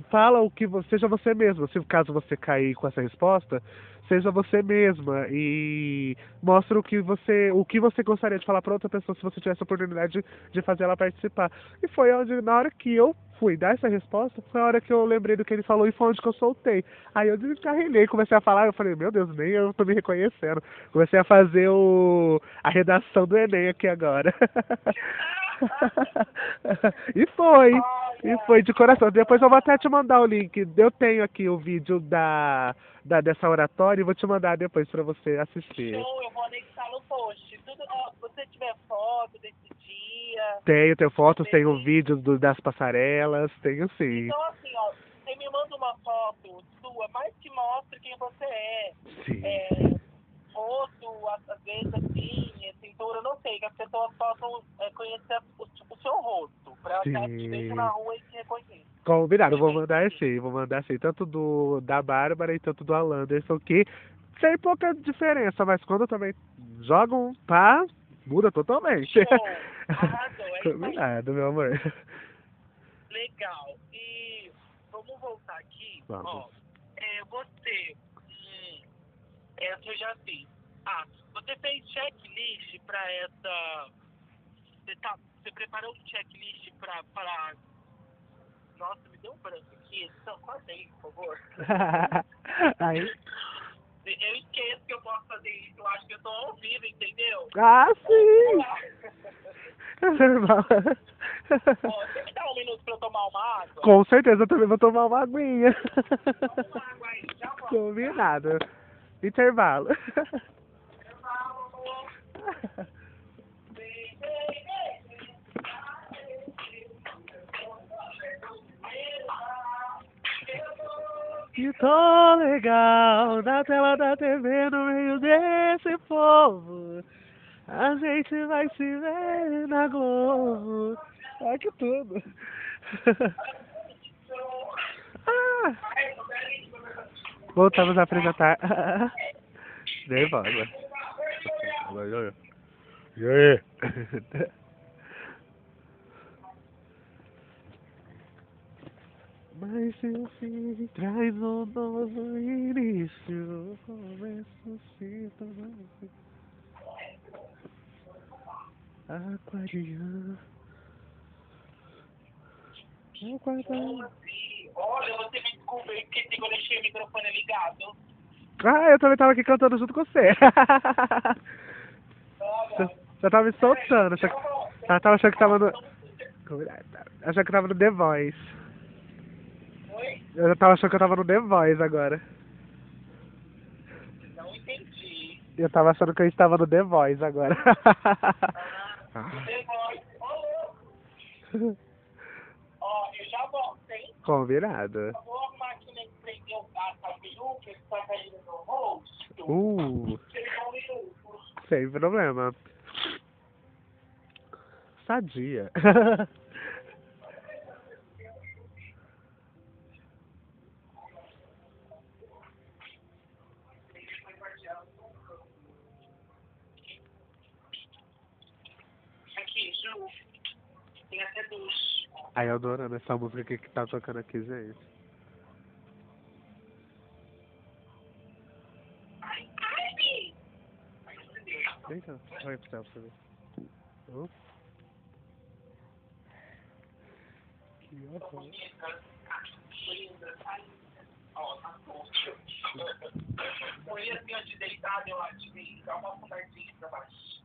fala o que você, seja você mesmo, se caso você cair com essa resposta, seja você mesma e mostra o que você, o que você gostaria de falar para outra pessoa se você tivesse a oportunidade de, de fazer ela participar. E foi onde, na hora que eu fui dar essa resposta, foi a hora que eu lembrei do que ele falou e foi onde que eu soltei. Aí eu descarrilhei, comecei a falar, eu falei, meu Deus, nem eu tô me reconhecendo. Comecei a fazer o, a redação do Enem aqui agora. e foi, e foi de coração. Depois eu vou até te mandar o link. Eu tenho aqui o vídeo da, da dessa oratória e vou te mandar depois para você assistir. Show, eu vou anexar no post. Tudo, se você tiver foto desse dia. Tenho, tenho fotos, tenho vídeos do, das passarelas, tenho sim. Então, assim, ó, você me manda uma foto sua, mas que mostre quem você é. Sim. é rosto, às às vezes assim, cintura, não sei, que as pessoas possam é, conhecer o, o seu rosto, pra que elas te Sim. na rua e te reconheçam. Combinado, vou mandar sim, vou mandar sim, tanto do da Bárbara e tanto do Alanderson, que tem pouca diferença, mas quando também jogam pá, muda totalmente. Arrasou, é. Combinado, meu amor. Legal. E vamos voltar aqui. Vamos. Ó, é, você. Essa eu já fiz. Ah, você fez checklist pra essa. Você, tá, você preparou um checklist pra, pra. Nossa, me deu um branco aqui. Então, corta aí, por favor. Aí, Eu esqueço que eu posso fazer isso. Eu acho que eu tô ao vivo, entendeu? ah, sim! É normal. Você me dá um minuto pra eu tomar uma água? Com certeza eu também vou tomar uma aguinha. Toma uma água aí, já volto. Combinado. Intervalo. Que tão legal na tela da TV no meio desse povo. A gente vai se ver na Globo. Ai que tudo. ah. Voltamos a apresentar. Nervosa. E aí? Mas seu fim traz um novo início. Começo se tornar Aquariano. Aquariano. Olha, você me desculpa aí, porque eu deixei o microfone ligado. Ah, eu também tava aqui cantando junto com você. Você você tava me soltando. Que, eu tava achando que tava no. Achando que tava no The Voice. Oi? Eu já tava achando que eu tava no The Voice agora. Não entendi. Eu tava achando que eu estava no The Voice agora. Depois, alô? Ó, eu já volto, hein? Combinado. Eu vou Uh, sem problema. Sadia. Eu adorando essa música que tá tocando aqui, gente. Eita, olha pro céu pra você ver. Que. Ai, ó, tá bom. Põe assim antes de deitar, eu acho que dá uma fundadinha pra baixo.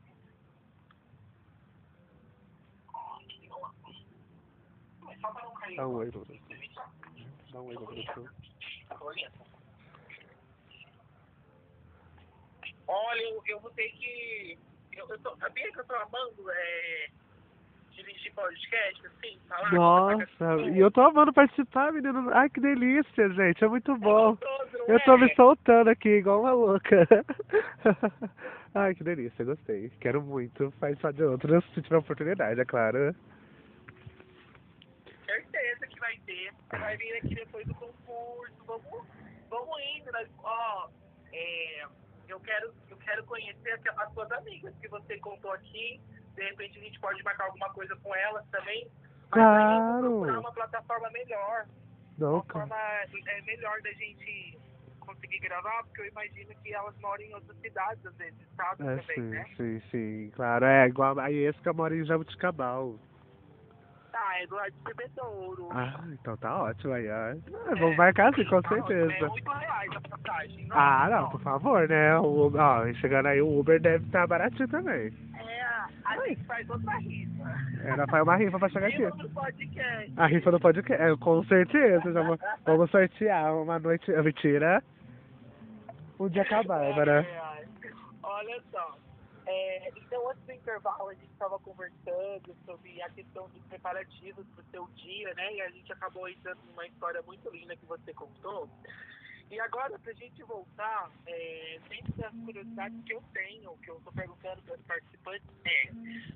Ótimo. Dá um oi, Bruno. Dá um oi, Bruno. Olha, eu, eu vou ter que. Eu, eu tô, sabia que eu tô amando é, dirigir podcast, assim, falar? Nossa, e eu tô amando participar, menino. Ai, que delícia, gente. É muito bom. Gostoso, não Eu tô é? me soltando aqui, igual uma louca. Ai, que delícia, gostei. Quero muito participar de outras, se tiver oportunidade, é claro. Certeza que vai ter. Vai vir aqui depois do concurso. Vamos, vamos indo. Né? Ó, é, eu quero, eu quero conhecer as suas amigas que você contou aqui. De repente a gente pode marcar alguma coisa com elas também. Claro. procurar uma plataforma melhor. Não, Uma cara. forma é, melhor da gente conseguir gravar, porque eu imagino que elas moram em outras cidades, às vezes, sabe? É, também, sim, né? sim, sim, claro. É, igual a Iesca mora em Jabuticabal. Tá, é do lado de Bebedouro. Ah, então tá ótimo aí, ó. Vamos marcar sim, com Tá ótimo, É certeza. 8 reais a passagem. Ah, não, por favor, né? O, ó, chegando aí, o Uber deve estar baratinho também. É, a gente faz outra rifa. Ela faz uma rifa pra chegar aqui. outro podcast. A rifa do podcast, é, com certeza. Já vou- vamos sortear uma noite. Mentira. Um dia a Bárbara. Ai, ai. Olha só. É, então, antes do intervalo, a gente estava conversando sobre a questão dos preparativos para o seu dia, né? E a gente acabou entrando numa história muito linda que você contou. E agora, para a gente voltar, é, dentro das curiosidades que eu tenho, que eu estou perguntando para os participantes, é: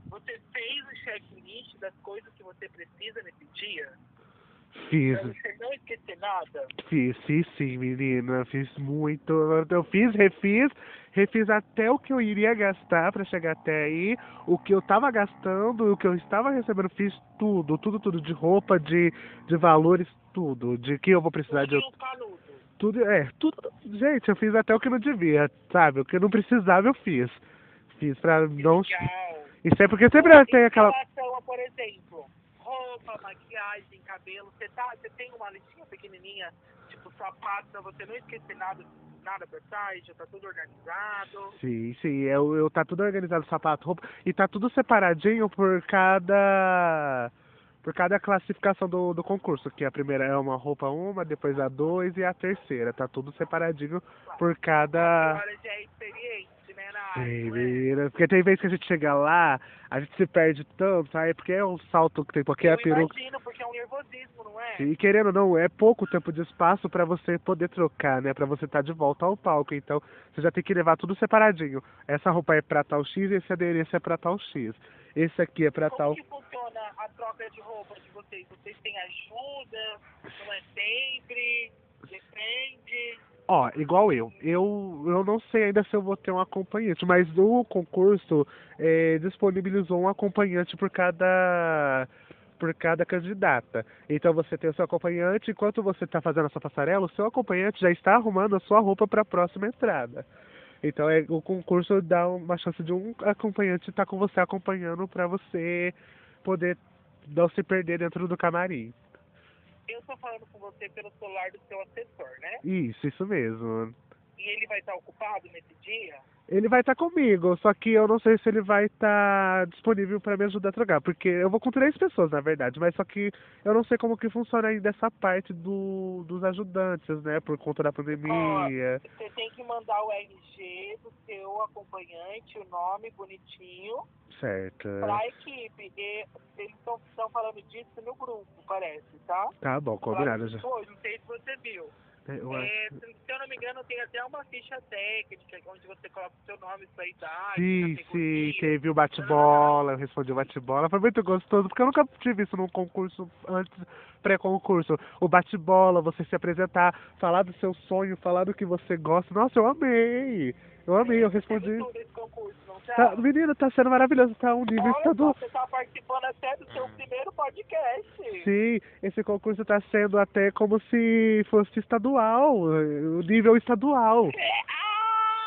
você fez o checklist das coisas que você precisa nesse dia? Fiz, você não esquecer nada? fiz, fiz sim, menina. Fiz muito. Eu fiz, refiz, refiz até o que eu iria gastar pra chegar até aí, o que eu tava gastando, o que eu estava recebendo, fiz tudo, tudo, tudo, de roupa, de, de valores, tudo, de que eu vou precisar de. Tudo, é, tudo. Gente, eu fiz até o que não devia, sabe? O que eu não precisava, eu fiz. Fiz pra não. Legal. Isso é porque sempre tem aquela. A, por exemplo, roupa, maquiagem, cabelo, você tá, você tem uma listinha pequenininha, tipo sapato, pra você não esquecer nada, nada pra trás, já tá tudo organizado. Sim, sim, eu, eu tá tudo organizado, sapato, roupa, e tá tudo separadinho por cada por cada classificação do, do concurso, que a primeira é uma roupa uma, depois a dois e a terceira, tá tudo separadinho por cada Agora já é experiente, não é? porque tem vezes que a gente chega lá, a gente se perde tanto, aí porque é um salto que tem, porque Eu a peruca imagino, porque é um nervosismo, não é? E querendo ou não, é pouco tempo de espaço pra você poder trocar, né? Pra você estar de volta ao palco. Então, você já tem que levar tudo separadinho. Essa roupa é pra tal X, esse adereço é pra tal X. Esse aqui é pra Como tal. que funciona a troca de roupa de vocês? Vocês têm ajuda? Não é sempre? Depende? Ó, igual eu. Eu, eu não sei ainda se eu vou ter um acompanhante, mas o concurso eh, disponibilizou um acompanhante por cada por cada candidata. Então você tem o seu acompanhante, enquanto você está fazendo a sua passarela, o seu acompanhante já está arrumando a sua roupa para a próxima entrada. Então é, o concurso dá uma chance de um acompanhante estar com você acompanhando para você poder não se perder dentro do camarim. Eu tô falando com você pelo celular do seu assessor, né? Isso, isso mesmo. E ele vai estar ocupado nesse dia? Ele vai estar comigo, só que eu não sei se ele vai estar disponível para me ajudar a trocar, porque eu vou com três pessoas, na verdade, mas só que eu não sei como que funciona ainda essa parte do, dos ajudantes, né, por conta da pandemia. Você tem que mandar o RG do seu acompanhante, o nome bonitinho, Certo. pra equipe. E eles estão falando disso no grupo, parece, tá? Tá bom, combinado já. Foi, não sei se você viu. Eu É, acho- se, eu não me engano, tem até uma ficha técnica onde você coloca o seu nome, sua idade, Sim, sim, teve o bate-bola, eu respondi o bate-bola, foi muito gostoso, porque eu nunca tive isso num concurso antes, pré-concurso. O bate-bola, você se apresentar, falar do seu sonho, falar do que você gosta. Nossa, eu amei! Eu amei, eu respondi. Teve tudo esse concurso, tá? Tá, menino, tá sendo maravilhoso, tá um nível Olha estadual. você tá participando até do seu primeiro podcast. Sim, esse concurso tá sendo até como se fosse estadual, o nível estadual. Ah!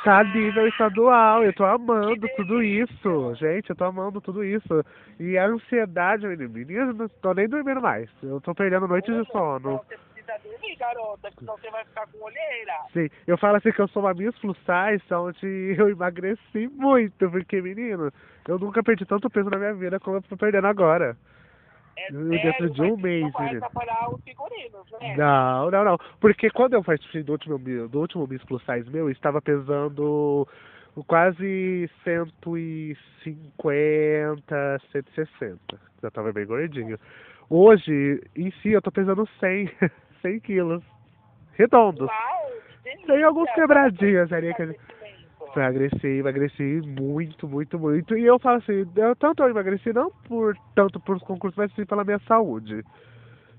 Tá nível estadual, eu tô amando tudo isso, gente, eu tô amando tudo isso. E a ansiedade, menino, menino, não tô nem dormindo mais, eu tô perdendo noites de sono. Precisa dormir, garota, senão você vai ficar com olheira. Sim, eu falo assim que eu sou uma Miss Plus Size, onde eu emagreci muito, porque, menino, eu nunca perdi tanto peso na minha vida como eu tô perdendo agora. É Dentro de um mês, Não vai atrapalhar os figurinos, né? Não, não, não. Porque quando eu participei do último, do último Miss Plus Size meu, eu estava pesando quase 150, 160. Já estava bem gordinho. Hoje, em si, eu tô pesando 100, 100 quilos. Redondos. Uau, delícia. Tem alguns quebradinhos ali que- Emagrecimento. Emagreci, emagreci muito, muito, muito. E eu falo assim, eu tanto eu emagreci não por tanto por concursos, mas sim pela minha saúde.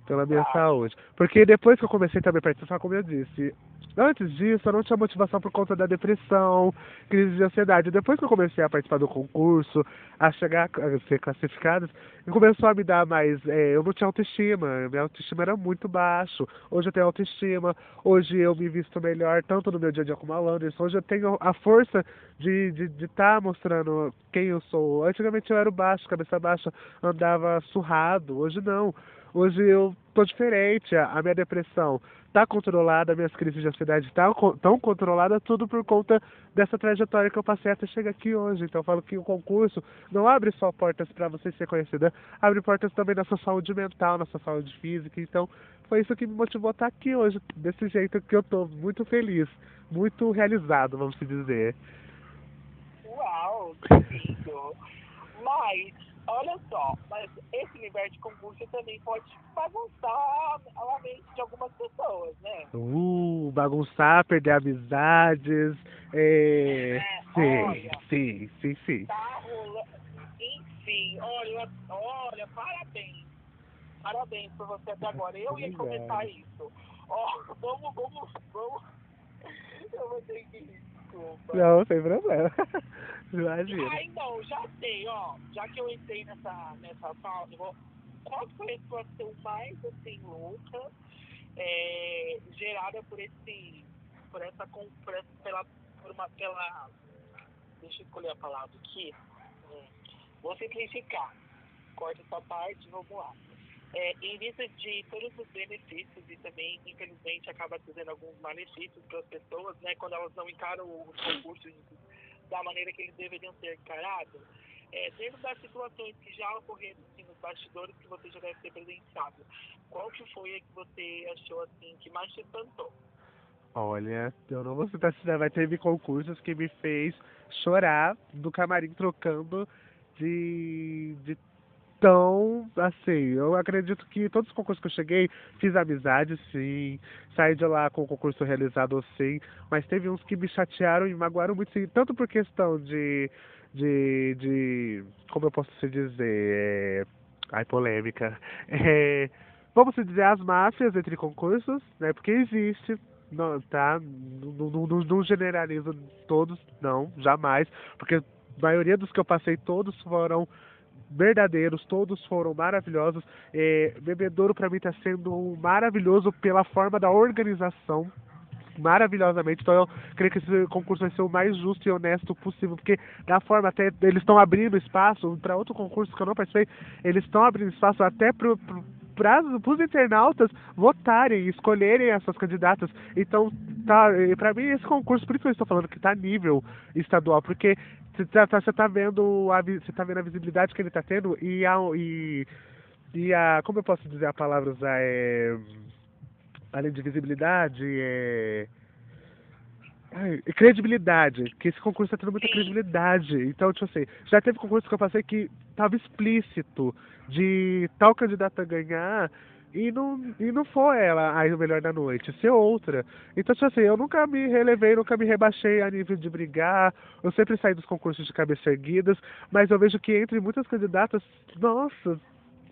Pela minha Ah. saúde. Porque depois que eu comecei também a participar, como eu disse, Antes disso, eu não tinha motivação por conta da depressão, crise de ansiedade. Depois que eu comecei a participar do concurso, a chegar a ser classificada, começou a me dar mais. É, eu não tinha autoestima, minha autoestima era muito baixo. Hoje eu tenho autoestima, hoje eu me visto melhor, tanto no meu dia a dia como a. Hoje eu tenho a força de estar de, de tá mostrando quem eu sou. Antigamente eu era baixo, cabeça baixa, andava surrado. Hoje não. Hoje eu tô diferente, a minha depressão tá controlada, minhas crises de ansiedade estão tá, controladas, tudo por conta dessa trajetória que eu passei até chegar aqui hoje. Então eu falo que o concurso não abre só portas para você ser conhecida, abre portas também na sua saúde mental, na sua saúde física. Então foi isso que me motivou a estar aqui hoje, desse jeito que eu tô muito feliz, muito realizado, vamos dizer. Uau, que lindo! Mas Olha só, mas esse universo de concurso também pode bagunçar a mente de algumas pessoas, né? Uh, bagunçar, perder amizades. É... É, sim, olha, sim, sim, sim. Tá rolando. Enfim, olha, olha, parabéns. Parabéns por você até agora. Eu ia comentar isso. Ó, vamos, vamos, vamos. Eu vou ter que desculpa. Não, sem problema. Imagina. Ah, então, já sei, ó. Já que eu entrei nessa, nessa fala, eu vou... qual foi a situação mais assim louca é, gerada por esse. por essa por essa, pela, por uma pela. Deixa eu escolher a palavra aqui. Hum, Vou simplificar. Corta essa parte, vamos lá. É, em vista de todos os benefícios e também, infelizmente, acaba trazendo alguns malefícios para as pessoas, né, quando elas não encaram os concursos da maneira que eles deveriam ser encarados, é, dentro das situações que já ocorreram assim, nos bastidores que você já deve ter presenciado, qual que foi a que você achou assim que mais te espantou? Olha, eu não vou citar se vai teve concursos que me fez chorar do camarim trocando de, de tão assim. Eu acredito que todos os concursos que eu cheguei, fiz amizade sim, saí de lá com o concurso realizado sim, mas teve uns que me chatearam e magoaram muito sim, tanto por questão de. de. de como eu posso se dizer? É, ai, polêmica. É, vamos dizer as máfias entre concursos, né? Porque existe, não, tá? Não, não, não, não generalizo todos, não, jamais. Porque a maioria dos que eu passei, todos foram verdadeiros, todos foram maravilhosos. É, Bebedouro para mim está sendo maravilhoso pela forma da organização. Maravilhosamente, então eu creio que esse concurso vai ser o mais justo e honesto possível, porque da forma até eles estão abrindo espaço para outro concurso que eu não participei, eles estão abrindo espaço até para para os internautas votarem, escolherem essas candidatas. Então, tá, para mim esse concurso, por isso que eu estou falando que está nível estadual, porque você tá, tá, tá vendo a você tá vendo a visibilidade que ele está tendo e a e, e a como eu posso dizer a palavra usar é além de visibilidade é Ai, credibilidade, que esse concurso está tendo muita Sim. credibilidade. Então, tipo assim, já teve concurso que eu passei que estava explícito de tal candidata ganhar e não, e não foi ela a melhor da noite, ser outra. Então, tipo assim, eu nunca me relevei, nunca me rebaixei a nível de brigar, eu sempre saí dos concursos de cabeça erguidas, mas eu vejo que entre muitas candidatas, nossa,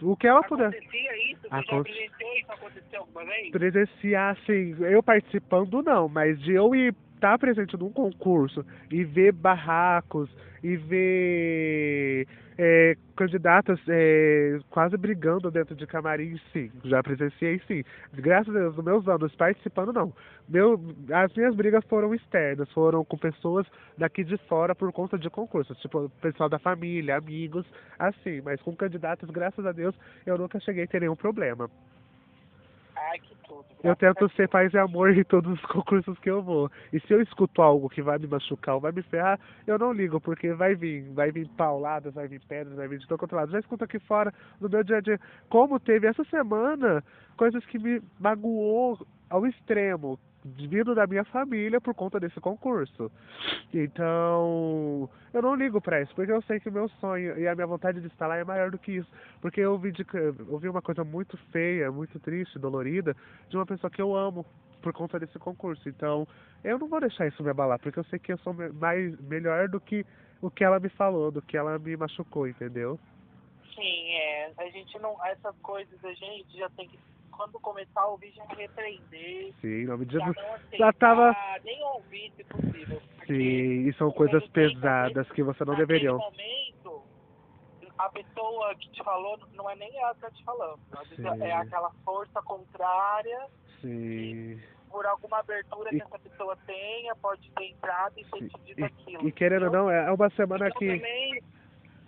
o que ela puder Acontecia isso? Você já Aconte- presenciou isso acontecer alguma vez? presenciar, assim, eu participando não, mas de eu ir estar presente num concurso e ver barracos e ver é, candidatas é, quase brigando dentro de camarim, sim, já presenciei sim. Graças a Deus, nos meus anos participando, não. Meu, as minhas brigas foram externas, foram com pessoas daqui de fora por conta de concursos, tipo, pessoal da família, amigos, assim, mas com candidatos, graças a Deus, eu nunca cheguei a ter nenhum problema. Ai, que tudo. Eu tento ser paz e amor em todos os concursos que eu vou. E se eu escuto algo que vai me machucar ou vai me ferrar, eu não ligo, porque vai vir, vai vir pauladas, vai vir pedras, vai vir de todo quanto lado. Já escuto aqui fora, no meu dia a dia, como teve essa semana, coisas que me magoou ao extremo, vindo da minha família por conta desse concurso. Então, eu não ligo pra isso, porque eu sei que o meu sonho e a minha vontade de estar lá é maior do que isso. Porque eu vi, de, uma coisa muito feia, muito triste, dolorida, de uma pessoa que eu amo por conta desse concurso. Então, eu não vou deixar isso me abalar, porque eu sei que eu sou mais melhor do que o que ela me falou, do que ela me machucou, entendeu? Sim, é. A gente não. Essas coisas a gente já tem que quando começar a ouvir, já repreender. Sim, em nome de Já Jesus. Já tava- nem ouvir, se possível. Sim, e são coisas pesadas que você não deveriam. momento, a pessoa que te falou não é nem ela que tá te falando. Às vezes Sim. é aquela força contrária, Sim. por alguma abertura E- que essa pessoa tenha, pode ter entrado e ter te dito aquilo. E querendo ou não, é uma semana Então, que. também,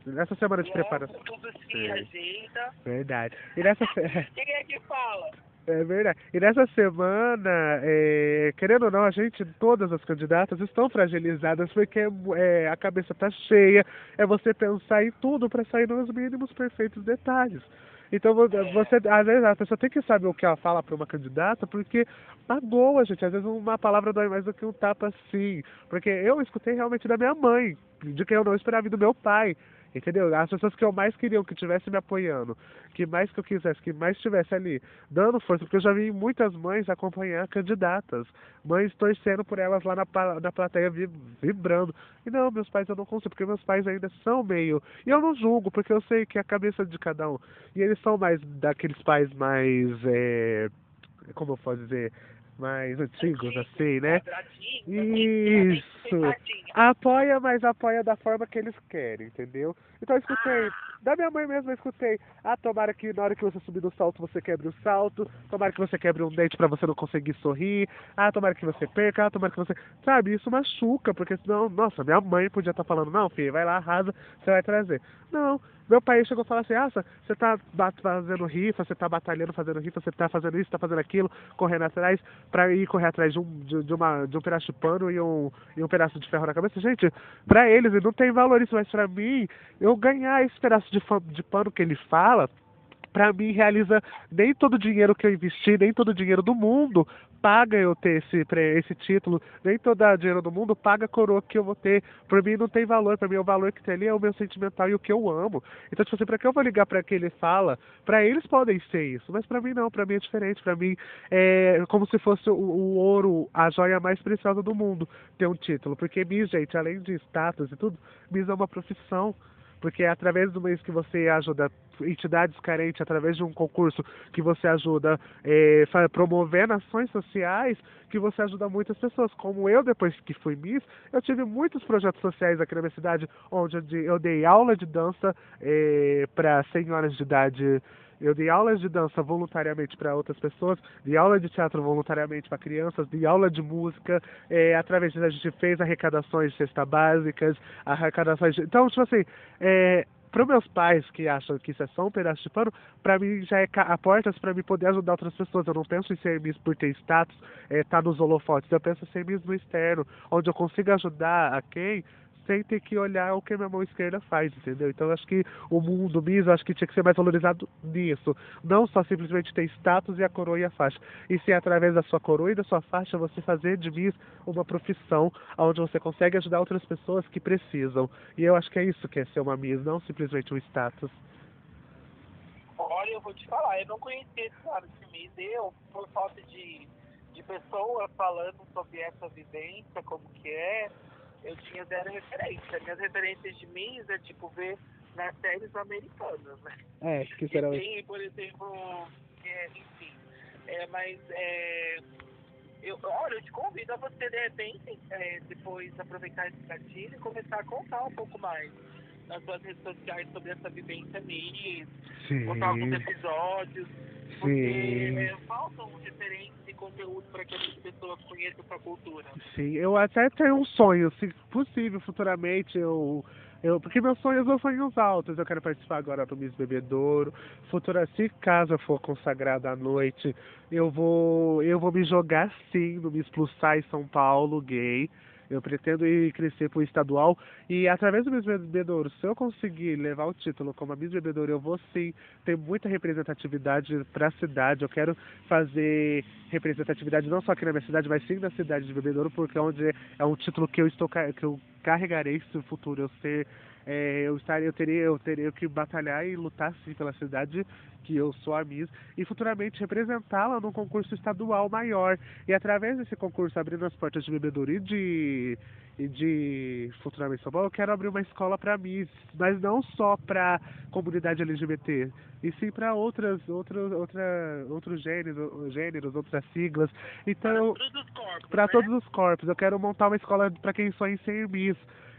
Nessa semana de preparação. Tudo se ajeita. Verdade. E nessa. Quem é que fala? É verdade. E nessa semana, é, querendo ou não, a gente, todas as candidatas estão fragilizadas porque é, a cabeça tá cheia, é você pensar em tudo para sair nos mínimos perfeitos detalhes. Então vo- você, às vezes a pessoa tem que saber o que ela fala para uma candidata, porque magoa, gente. Às vezes uma palavra dói mais do que um tapa assim. Porque eu escutei realmente da minha mãe, de quem eu não esperava e do meu pai. Entendeu? As pessoas que eu mais queria que tivesse me apoiando, que mais que eu quisesse, que mais estivesse ali dando força, porque eu já vi muitas mães acompanhar candidatas, mães torcendo por elas lá na, na plateia vi- vibrando. E não, meus pais eu não consigo, porque meus pais ainda são meio. E eu não julgo, porque eu sei que é a cabeça de cada um. E eles são mais daqueles pais mais. É, como eu posso dizer? Mais antigos, assim, né? Isso. apoia, mas apoia da forma que eles querem, entendeu? Então eu escutei, Ah. da minha mãe mesmo eu escutei, ah, tomara que na hora que você subir no salto você quebre o salto, tomara que você quebre um dente pra você não conseguir sorrir, ah, tomara que você perca, ah, tomara que você. Sabe, isso machuca, porque senão, nossa, minha mãe podia estar falando, não, filho, vai lá, arrasa, você vai trazer. Não, meu pai chegou e falou assim, ah, você tá fazendo rifa, você tá batalhando, fazendo rifa, você tá fazendo isso, tá fazendo aquilo, correndo atrás, pra ir correr atrás de um, de, de uma, de um pedaço de pano e um, e um pedaço de ferro na cabeça. Gente, pra eles não tem valor isso, mas pra mim, eu ganhar esse pedaço de, de pano que ele fala, pra mim realiza nem todo o dinheiro que eu investi, nem todo o dinheiro do mundo paga eu ter esse, esse título, nem todo o dinheiro do mundo paga a coroa que eu vou ter. Pra mim não tem valor, pra mim o valor que tem ali é o meu sentimental e o que eu amo. Então, tipo assim, pra que eu vou ligar pra que ele fala? Pra eles podem ser isso, mas pra mim não, pra mim é diferente. Pra mim é como se fosse o, o ouro, a joia mais preciosa do mundo, ter um título. Porque Miss, gente, além de status e tudo, Miss é uma profissão. Porque é através do mês que você ajuda entidades carentes, através de um concurso que você ajuda eh, fa- promovendo ações sociais, que você ajuda muitas pessoas. Como eu, depois que fui Miss, eu tive muitos projetos sociais aqui na minha cidade, onde eu, de- eu dei aula de dança para senhoras de idade. Eu dei aulas de dança voluntariamente para outras pessoas, dei aula de teatro voluntariamente para crianças, dei aula de música, eh, através disso a gente fez arrecadações de cesta básicas, arrecadações de... Então, tipo assim, é, para meus pais que acham que isso é só um pedaço de pano, para mim já é a portas para mim poder ajudar outras pessoas. Eu não penso em ser Miss por ter status, estar nos holofotes. Eu penso em ser Miss no externo, onde eu consiga ajudar a quem sem ter que olhar o que a minha mão esquerda faz, entendeu? Então acho que o mundo Miss, eu acho que tinha que ser mais valorizado nisso. Não só simplesmente ter status e a coroa e a faixa. E se através da sua coroa e da sua faixa você fazer de Miss uma profissão onde você consegue ajudar outras pessoas que precisam. E eu acho que é isso que é ser uma Miss, não simplesmente um status. Olha, eu vou te falar, eu não conhecia esse lado de mim. Eu, por falta de, de pessoas falando sobre essa vivência, como que é, eu tinha zero referência. Minhas referências de mim é tipo ver nas séries americanas, né? É, que Que será tem, por exemplo, é, enfim. É, mas é, eu, olha, eu te convido a você, de repente, é, depois aproveitar esse gatilho e começar a contar um pouco mais nas suas redes sociais sobre essa vivência Miss, contar alguns Sim, episódios, porque sim. é, faltam referências e conteúdo para que as pessoas conheçam essa cultura. Sim, eu até tenho um sonho, se possível, futuramente eu. Eu, porque meus sonhos são sonhos altos. Eu quero participar agora do Miss Bebedouro. Futura, se caso eu for consagrada à noite, eu vou eu vou me jogar sim no Miss Plus Size São Paulo gay. Eu pretendo ir crescer pro estadual e através do Miss Bebedouro, se eu conseguir levar o título como a Miss Bebedouro, eu vou sim ter muita representatividade para a cidade. Eu quero fazer representatividade não só aqui na minha cidade, mas sim na cidade de Bebedouro, porque é onde é um título que eu estou que eu carregarei se no futuro eu ser é, eu estaria eu teria eu teria que batalhar e lutar sim pela cidade que eu sou a Miss e futuramente representá-la num concurso estadual maior e através desse concurso abrindo as portas de bebedouro e de e de futuramente São Paulo, eu quero abrir uma escola para Miss, mas não só para comunidade LGBT, e sim para outras outros outra, outros gêneros, gêneros, outras siglas. Então, Para todos os corpos. né? todos os corpos, eu quero montar uma escola para quem sonha em ser Miss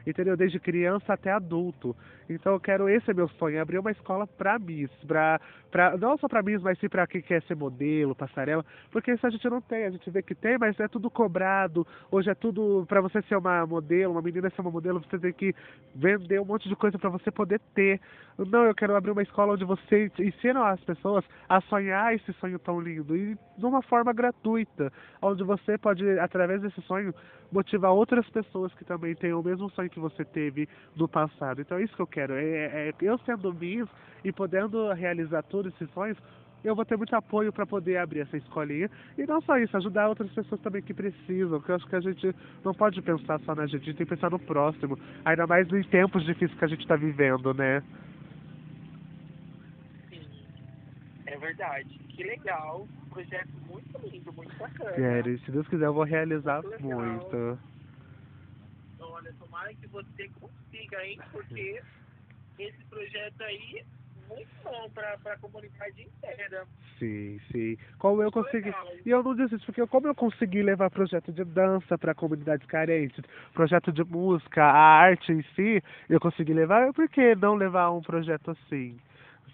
entendeu? Desde criança até adulto. Então eu quero, esse é meu sonho, abrir uma escola pra Miss, pra, pra, não só pra Miss, mas sim pra quem quer ser modelo, passarela, porque isso a gente não tem, a gente vê que tem, mas é tudo cobrado, hoje é tudo, pra você ser uma modelo, uma menina ser uma modelo, você tem que vender um monte de coisa pra você poder ter. Não, eu quero abrir uma escola onde você ensina as pessoas a sonhar esse sonho tão lindo, e de uma forma gratuita, onde você pode, através desse sonho, motivar outras pessoas que também têm o mesmo sonho que você teve no passado. Então é isso que eu quero. É, é- é eu sendo Miss e podendo realizar todos esses sonhos, eu vou ter muito apoio para poder abrir essa escolinha. E não só isso, ajudar outras pessoas também que precisam. Porque eu acho que a gente não pode pensar só na gente, a gente tem que pensar no próximo. Ainda mais em tempos difíceis que a gente está vivendo, né? Sim, é verdade. Que legal. Projeto muito lindo, muito bacana. Sério, se Deus quiser, eu vou realizar Muito muito. Olha, tomara que você consiga, hein? Porque esse projeto aí muito bom para a comunidade inteira. Sim, sim. Como eu consegui. E eu não desisto, porque como eu consegui levar projeto de dança para comunidades carentes, projeto de música, a arte em si, eu consegui levar, por que não levar um projeto assim?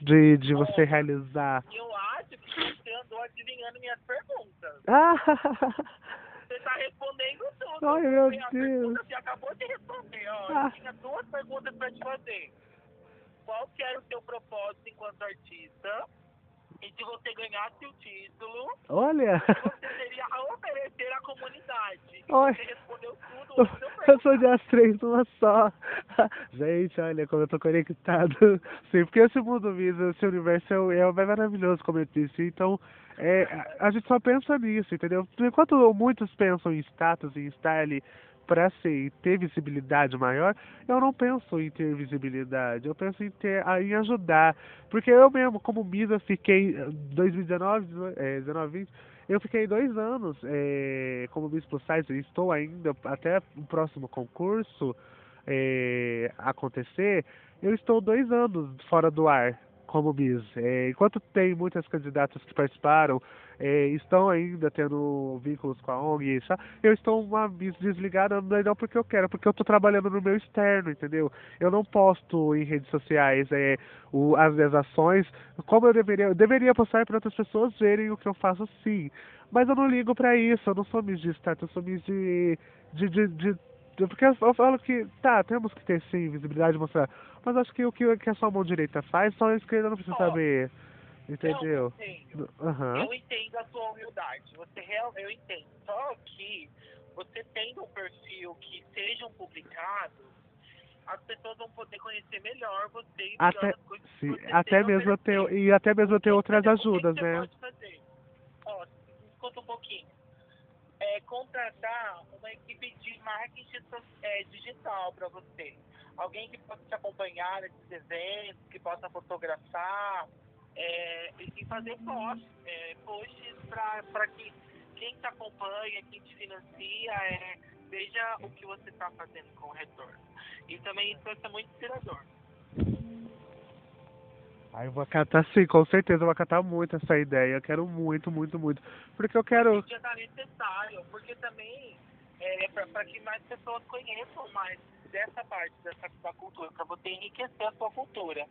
De, de você realizar. Eu acho que você andou adivinhando minhas perguntas. Ah! Você está respondendo tudo. Ai, meu Deus. pergunta que acabou de responder. Ó, Ah. Eu tinha duas perguntas para te fazer. Qual que era o seu propósito enquanto artista? E se você ganhasse o título, Olha! você teria a oferecer à comunidade. E Oi. você respondeu tudo. de eu sou de as três numa só. Gente, olha como eu tô conectado. Sim, porque esse mundo mesmo, esse universo é, é maravilhoso, como eu disse. Então, é, a, a gente só pensa nisso, entendeu? Enquanto muitos pensam em status, em style, ser, ter visibilidade maior, eu não penso em ter visibilidade. Eu penso em ter, em ajudar. Porque eu mesmo, como Misa, fiquei eh, 2019, é, 19, 20, eu fiquei dois anos é, como Plus Size e estou ainda até o próximo concurso é, acontecer. Eu estou dois anos fora do ar como Miss. É, enquanto tem muitas candidatas que participaram, é, estão ainda tendo vínculos com a ONG, só- eu estou uma Miss desligada, não é não porque eu quero, porque eu estou trabalhando no meu externo, entendeu? Eu não posto em redes sociais é, o, as minhas ações como eu deveria. Eu deveria postar para outras pessoas verem o que eu faço sim. Mas eu não ligo pra isso, eu não sou Miss de status, eu sou Miss de. de, de, de- porque eu falo que, tá, temos que ter sim visibilidade, mostrar. Mas acho que o que, que a sua mão direita faz, só a esquerda não precisa Ó, saber. Entendeu? Eu entendo. Aham. Eu entendo a sua humildade. Você real, eu entendo. Só que você tendo um perfil que sejam publicados, as pessoas vão poder conhecer melhor você e Até- melhor as coisas que Sim, você até mesmo ter, e até mesmo eu ter outras que ajudas, que né? Pode fazer? Ó, escuta um pouquinho. É, contratar uma equipe de marketing é, digital para você. Alguém que possa te acompanhar nesses eventos, que possa fotografar é, e fazer posts, é, posts para que quem te acompanha, quem te financia, é, veja o que você está fazendo com o retorno. E também isso ser muito inspirador. Aí eu vou acatar sim, com certeza eu vou acatar muito essa ideia. Eu quero muito, muito, muito. Porque eu quero. já está necessário, porque também é para que mais pessoas conheçam mais dessa parte dessa, da cultura, para você enriquecer a sua cultura.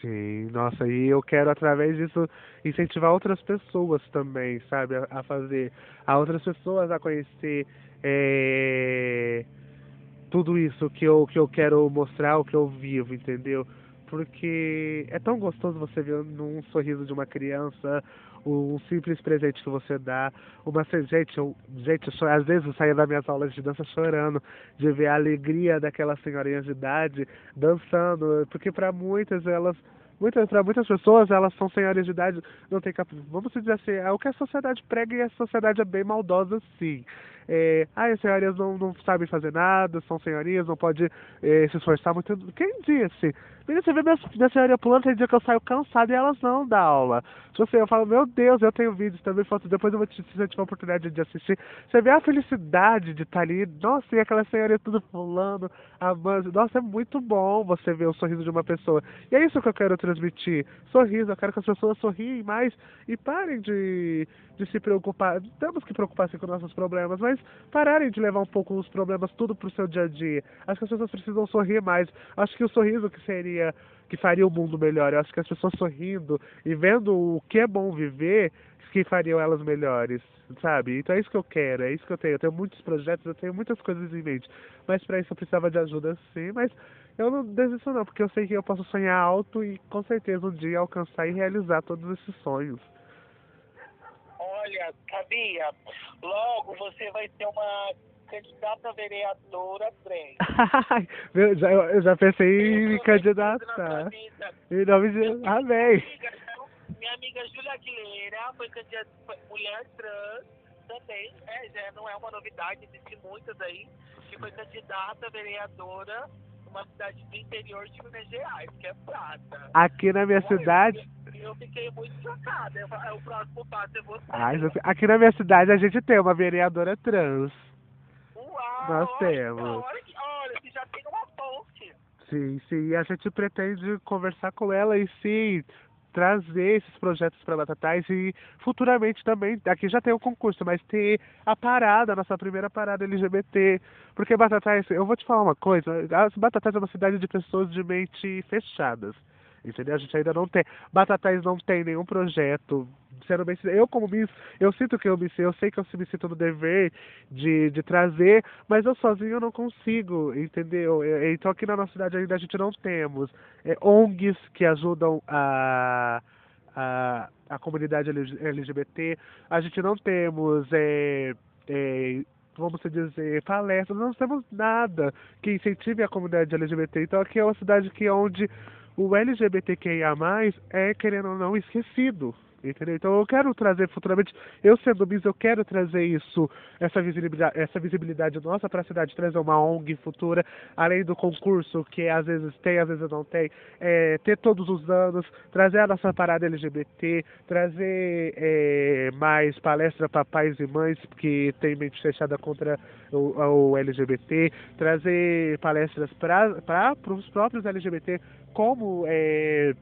Sim, nossa, e eu quero através disso incentivar outras pessoas também, sabe, a, a fazer, a outras pessoas a conhecer é, tudo isso que eu, que eu quero mostrar, o que eu vivo, entendeu? Porque é tão gostoso você ver num sorriso de uma criança um simples presente que você dá, uma gente, eu, gente, eu, às vezes eu saio das minhas aulas de dança chorando de ver a alegria daquelas senhorinhas de idade dançando, porque para muitas elas muitas para muitas pessoas elas são senhoras de idade não tem cap... vamos dizer assim é o que a sociedade prega e a sociedade é bem maldosa sim é, ah, as senhorinhas não, não sabem fazer nada, são senhorias, não pode é, se esforçar muito. Quem disse? Você vê minha, minha senhoria pulando, tem dia que eu saio cansado e elas não dão aula. Tipo assim, eu falo, meu Deus, eu tenho vídeos também, fotos, depois eu vou te, se você tiver a oportunidade de assistir. Você vê a felicidade de estar tá ali, nossa, e aquela senhoria tudo pulando, amando. Nossa, é muito bom você ver o sorriso de uma pessoa. E é isso que eu quero transmitir. Sorriso, eu quero que as pessoas sorriem mais e parem de, de se preocupar. Temos que preocupar sim com nossos problemas, mas pararem de levar um pouco os problemas tudo pro seu dia a dia. Acho que as pessoas precisam sorrir mais. Acho que o sorriso que seria que faria o mundo melhor. Eu acho que as pessoas sorrindo e vendo o que é bom viver que fariam elas melhores, sabe? Então é isso que eu quero, é isso que eu tenho. Eu tenho muitos projetos, eu tenho muitas coisas em mente, mas para isso eu precisava de ajuda sim, mas eu não desisto não, porque eu sei que eu posso sonhar alto e com certeza um dia alcançar e realizar todos esses sonhos. Olha, sabia? Logo você vai ter uma candidata vereadora trem. eu, já, eu já pensei em candidatar. Em nome de. Amém. Minha amiga Júlia Aguilera foi candidata mulher trans também, né? Já não é uma novidade, existe muitas aí, que foi candidata vereadora numa cidade do interior de Minas Gerais, que é Prata. Aqui na minha cidade. Eu fiquei muito chocada. O próximo passo é você. Ai, aqui na minha cidade a gente tem uma vereadora trans. Nós temos. Olha, olha, que já tem uma ponte. Sim, sim. E a gente pretende conversar com ela e sim trazer esses projetos para Batatais e futuramente também, aqui já tem o concurso, mas ter a parada, a nossa primeira parada LGBT, porque Batatais, eu vou te falar uma coisa, Batatais é uma cidade de pessoas de mente fechadas. Entendeu? A gente ainda não tem. Batatais não tem nenhum projeto. Bem eu como Miss, eu sinto que eu me eu sei que eu me sinto no dever de, de trazer, mas eu sozinho eu não consigo, entendeu? Então aqui na nossa cidade ainda a gente não temos é, ONGs que ajudam a, a, a comunidade LGBT, a gente não temos é, é, vamos dizer, palestras, não temos nada que incentive a comunidade LGBT. Então aqui é uma cidade que onde o LGBTQIA+, é, querendo ou não, esquecido. Entendeu? Então eu quero trazer futuramente, eu sendo bis, eu quero trazer isso, essa visibilidade, essa visibilidade nossa para a cidade, trazer uma ONG futura, além do concurso que às vezes tem, às vezes não tem, é, ter todos os anos, trazer a nossa parada LGBT, trazer é, mais palestra para pais e mães que têm mente fechada contra o, o LGBT, trazer palestras para os próprios LGBT como é,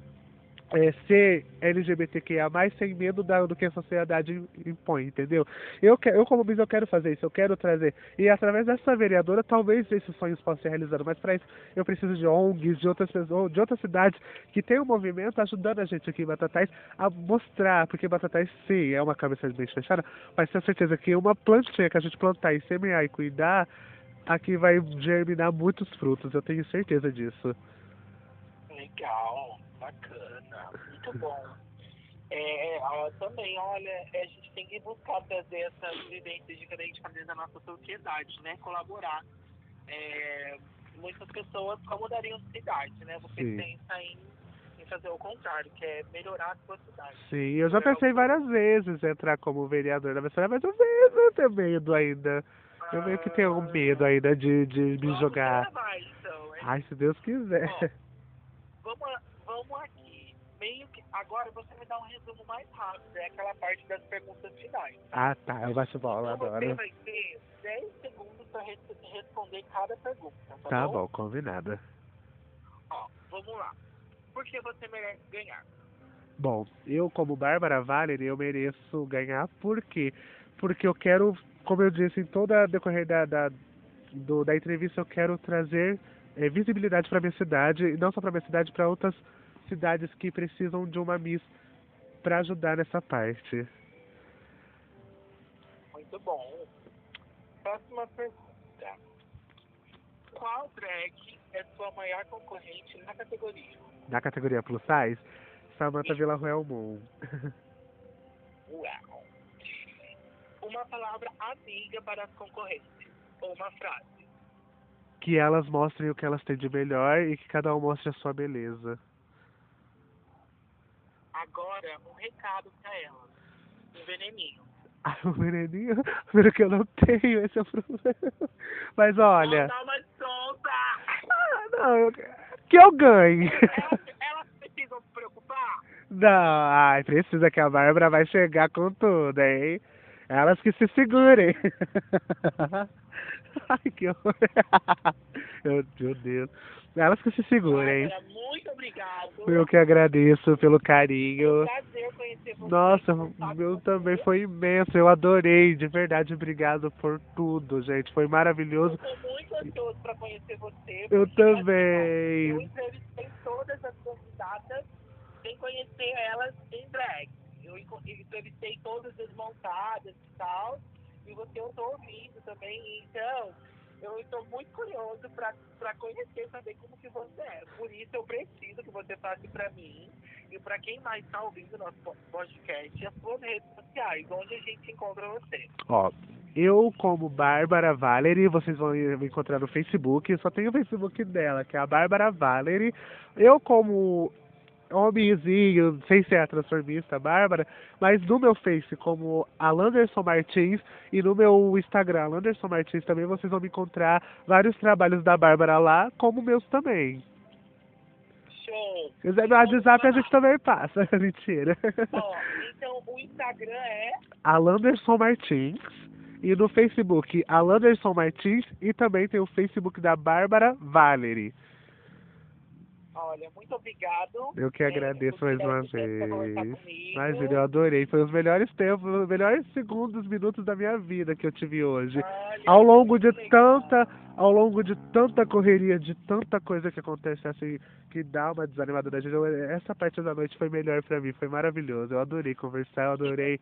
é, ser LGBTQIA+, sem medo da, do que a sociedade impõe, entendeu? Eu, eu como bis, eu quero fazer isso, eu quero trazer. E através dessa vereadora, talvez esses sonhos possam ser realizados, mas para isso eu preciso de ONGs, de outras pessoas, de outras cidades que tem um movimento ajudando a gente aqui em Batatais a mostrar, porque Batatais, sim, é uma cabeça bem fechada, mas tenho certeza que uma plantinha que a gente plantar e semear e cuidar, aqui vai germinar muitos frutos, eu tenho certeza disso. Legal, bacana, muito bom. É, ó, também, olha, a gente tem que buscar trazer essas vivências diferentes para dentro da nossa sociedade, né? Colaborar. É, muitas pessoas mudariam a cidade, né? Você Sim. pensa em, em, fazer o contrário, que é melhorar a sua cidade. Sim, eu já pensei várias vezes em entrar como vereador da Vestória, mas eu mesmo tenho medo ainda. Eu meio que tenho medo ainda de, de me jogar. Mais, então, Ai, se Deus quiser. Ó, vamos, vamos aqui. Meio que. Agora você me dá um resumo mais rápido. É aquela parte das perguntas finais. Ah, tá. Eu baixo bola, então, adoro. Você vai ter 10 segundos para responder cada pergunta. Tá, tá bom? bom, combinado. Ó, vamos lá. Por que você merece ganhar? Bom, eu como Bárbara Valery, eu mereço ganhar por quê? Porque eu quero, como eu disse em toda a decorrer da, da, do, da entrevista, eu quero trazer é, visibilidade para minha cidade, e não só para minha cidade, para outras cidades que precisam de uma Miss para ajudar nessa parte. Muito bom. Próxima pergunta. Qual drag é sua maior concorrente na categoria? Na categoria plus size? Samantha Villarroel Moon. Uau. Uma palavra amiga para as concorrentes. Ou uma frase que elas mostrem o que elas têm de melhor e que cada um mostre a sua beleza. Agora, um recado para elas. Um veneninho. Ai, o veneninho, pelo que eu não tenho, esse é o problema. Mas olha. Dá uma solta! Ah, não, eu, que eu ganhe. Elas, elas precisam se preocupar? Não, ai, precisa que a Bárbara vai chegar com tudo, hein? Elas que se segurem. Ai, que horror. Meu meu Deus. Elas que se segurem. Bárbara, muito obrigado. Eu que agradeço pelo Foi um carinho. prazer conhecer você. Nossa, o meu também você. foi imenso. Eu adorei, de verdade. Obrigado por tudo, gente. Foi Eu maravilhoso. tô muito ansioso pra conhecer você. Eu também. Eu entrevistei todas as convidadas sem conhecer elas em drag. Eu entrevistei todas desmontadas e tal. E você eu tô ouvindo também. Então, eu estou muito curioso pra conhecer, saber como que você é. Por isso eu preciso que você passe pra mim e pra quem mais tá ouvindo nosso po- podcast, as suas redes sociais, onde a gente encontra você. Ó, eu como Bárbara Valerie, vocês vão me encontrar no Facebook, só tem o Facebook dela, que é a Bárbara Valerie. Eu como homenzinho, sem ser a transformista Bárbara, mas no meu Face como Alanderson Martins e no meu Instagram Alanderson Martins também vocês vão me encontrar vários trabalhos da Bárbara lá, como meus também. Show! Se quiser meu WhatsApp a gente também passa, mentira. Ó, então o Instagram é Alanderson Martins e no Facebook Alanderson Martins e também tem o Facebook da Bárbara Valerie. Olha, muito obrigado. Eu que É, agradeço por mais uma vez. Imagina, eu adorei. Foi os melhores tempos, os melhores segundos, minutos da minha vida que eu tive hoje. Olha, Ao longo de legal. tanta, ao longo de tanta correria, de tanta coisa que acontece assim, que dá uma desanimada da gente, eu- essa parte da noite foi melhor pra mim, foi maravilhoso. Eu adorei conversar, eu adorei.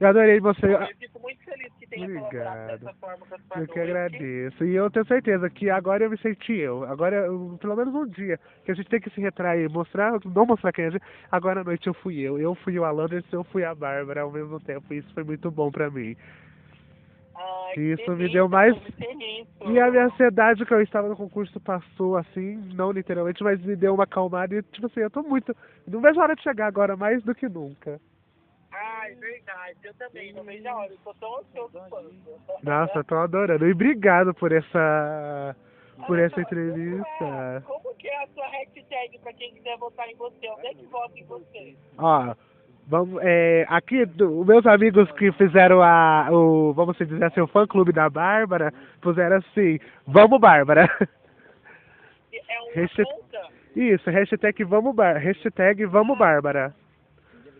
Eu adorei você. Eu fico muito feliz que tenha Obrigado. dessa forma com a Eu que agradeço. E eu tenho certeza que agora eu me senti eu. Agora, eu- pelo menos um dia, que a gente tem que se retrair, mostrar, não mostrar quem a gente. Agora à noite eu fui eu. Eu fui o Alanderson, eu fui a Bárbara ao mesmo tempo. Isso foi muito bom pra mim. Ai, que Isso me deu mais-. E a minha ansiedade que eu estava no concurso passou assim, não literalmente, mas me deu uma acalmada e tipo assim, eu tô muito. Não vejo a hora de chegar agora mais do que nunca. Ai, verdade. Eu também, não vejo a hora. Eu tô tão ansioso quanto. Nossa, eu tô adorando. E obrigado por essa. por essa entrevista. Como que é a sua hashtag pra quem quiser votar em você? Onde é que vota em você? Ó, vamos, é, aqui, do, os meus amigos que fizeram a, o, vamos dizer assim, o fã-clube da Bárbara, puseram assim, vamos Bárbara. É uma Hashtag- conta? Isso, hashtag vamos, Bar, hashtag vamos Bárbara.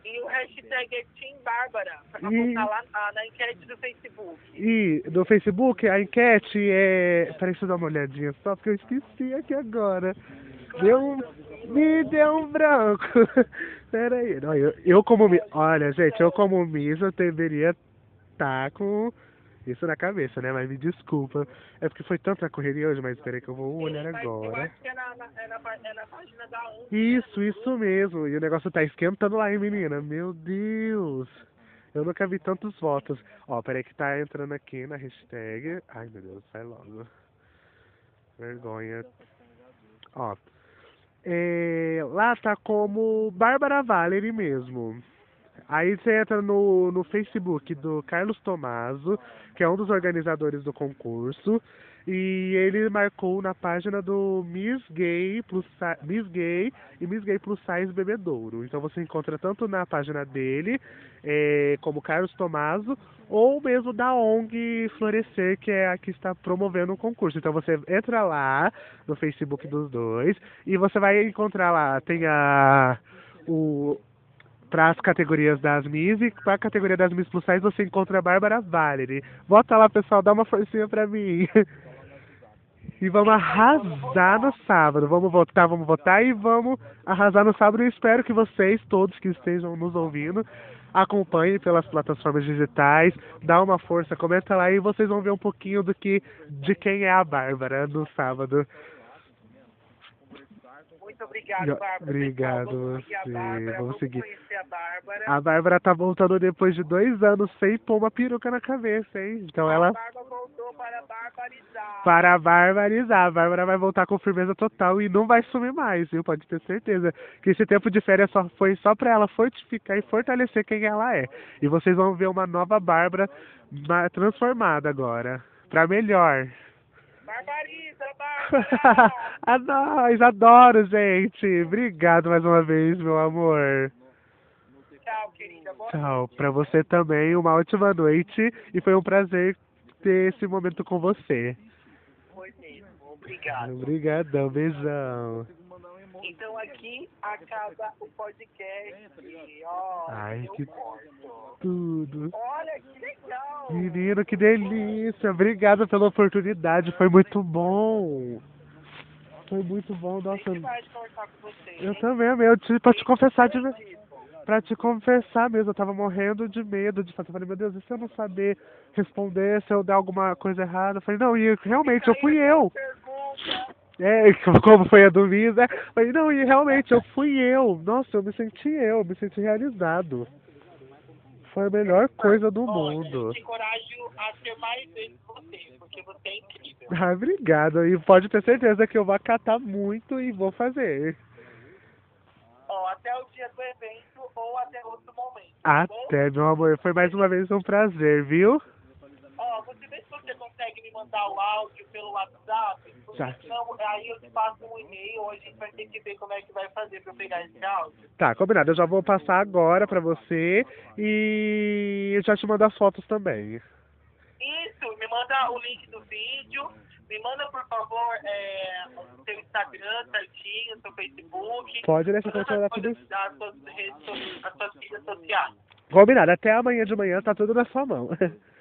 E o hashtag é Team Bárbara, pra E- lá na, na enquete do Facebook. E no Facebook a enquete é. Peraí, deixa eu dar uma olhadinha só, porque eu esqueci aqui agora. Deu um. Me deu um branco. Peraí. Não, eu, eu como. Olha, gente, eu como Miss, eu deveria estar com isso na cabeça, né? Mas me desculpa. É porque foi tanta correria hoje, mas peraí que eu vou olhar Mas Eu agora. acho que é na, na- é na, é na página da. Isso, isso mesmo. E o negócio tá esquentando lá, hein, menina? Meu Deus. Eu nunca vi tantos votos. Ó, peraí que tá entrando aqui na hashtag. Ai, meu Deus, sai logo. Vergonha. Ó. É, lá tá como Bárbara Valerie mesmo. Aí você entra no, no Facebook do Carlos Tomaso, que é um dos organizadores do concurso, e ele marcou na página do Miss Gay, plus, Miss Gay e Miss Gay Plus Size Bebedouro. Então você encontra tanto na página dele, eh, como Carlos Tomaso, ou mesmo da ONG Florescer, que é a que está promovendo o concurso. Então você entra lá no Facebook dos dois e você vai encontrar lá, tem a o para as categorias das Miss e para a categoria das Miss Plus Size você encontra a Bárbara Valerie. Bota lá, pessoal, dá uma forcinha pra mim. E vamos arrasar no sábado. Vamos votar, vamos votar e vamos arrasar no sábado. E espero que vocês, todos que estejam nos ouvindo, acompanhem pelas plataformas digitais, dá uma força, comenta lá e vocês vão ver um pouquinho do que de quem é a Bárbara no sábado. Muito obrigado, Bárbara. obrigado vamos seguir a você, Bárbara, vamos vamos seguir. a Bárbara. A Bárbara tá voltando depois de dois anos sem pôr uma peruca na cabeça, hein? Então A ela. Bárbara voltou para barbarizar. Para barbarizar. A Bárbara vai voltar com firmeza total e não vai sumir mais, viu? Pode ter certeza. Que esse tempo de férias só foi só pra ela fortificar e fortalecer quem ela é. E vocês vão ver uma nova Bárbara ma- transformada agora. Pra melhor. Barbariza, Bárbara! a nós, adoro, gente. Obrigado mais uma vez, meu amor. Tchau, querida. Boa Tchau. Pra você também, uma ótima noite. E foi um prazer ter esse momento com você. noite mesmo. Obrigado. Obrigadão, beijão. Então aqui acaba o podcast. Ó, Ai, que-. Tudo. Olha que legal! Menino, que delícia. Obrigado pela oportunidade. Foi muito bom. Foi muito bom, nossa. Eu também, amei. eu te, pra te confessar de Grandíssimo. Pra te confessar mesmo, eu tava morrendo de medo de fazer. Eu falei, meu Deus, e se eu não saber responder, se eu der alguma coisa errada? Eu falei, não, e realmente, eu fui eu. Pergunta. É, como foi a? Eu Falei, não, e realmente, eu fui eu. Nossa, eu me senti eu, eu me senti realizado. Foi a melhor coisa do Olha, mundo. Eu te encorajo a ser mais vezes você, porque você é incrível. Ah, obrigado. E pode ter certeza que eu vou acatar muito e vou fazer. Ó, até o dia do evento ou até outro momento. tá bom? Até, meu amor. Foi mais uma vez um prazer, viu? Ó, você vê se você consegue me mandar o áudio pelo WhatsApp. Já. senão, aí eu te passo um e-mail, ou a gente vai ter que ver como é que vai fazer pra eu pegar esse áudio. Tá, combinado. Eu já vou passar agora pra você e eu já te mando as fotos também. Isso, me manda o link do vídeo, me manda, por favor, é, o seu Instagram certinho, seu Facebook. Pode deixar que eu vou as tudo coisas das suas redes, so- as suas redes sociais. Combinado. Até amanhã de manhã tá tudo na sua mão.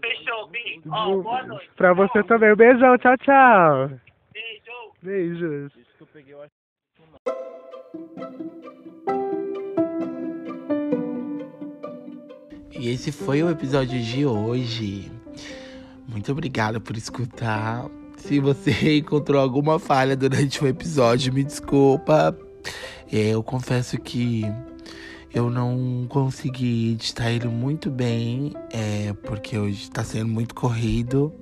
Fechou, Bi? Ó, boa noite. pra você também. Um beijão. Tchau, tchau. Beijo. Beijos. E esse foi o episódio de hoje. Muito obrigado por escutar. Se você encontrou alguma falha durante o episódio, me desculpa. É, eu confesso que eu não consegui editar ele muito bem, é, porque hoje tá sendo muito corrido.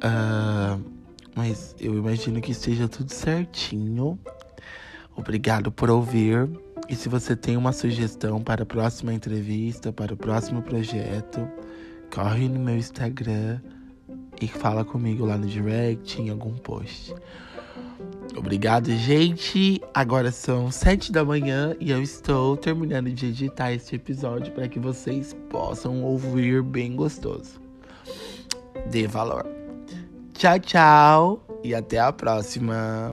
Ah, mas eu imagino que esteja tudo certinho. Obrigado por ouvir. E se você tem uma sugestão para a próxima entrevista, para o próximo projeto, corre no meu Instagram e fala comigo lá no direct, em algum post. Obrigado, gente. Agora são sete da manhã e eu estou terminando de editar este episódio para que vocês possam ouvir bem gostoso. Dê valor. Tchau, tchau e até a próxima.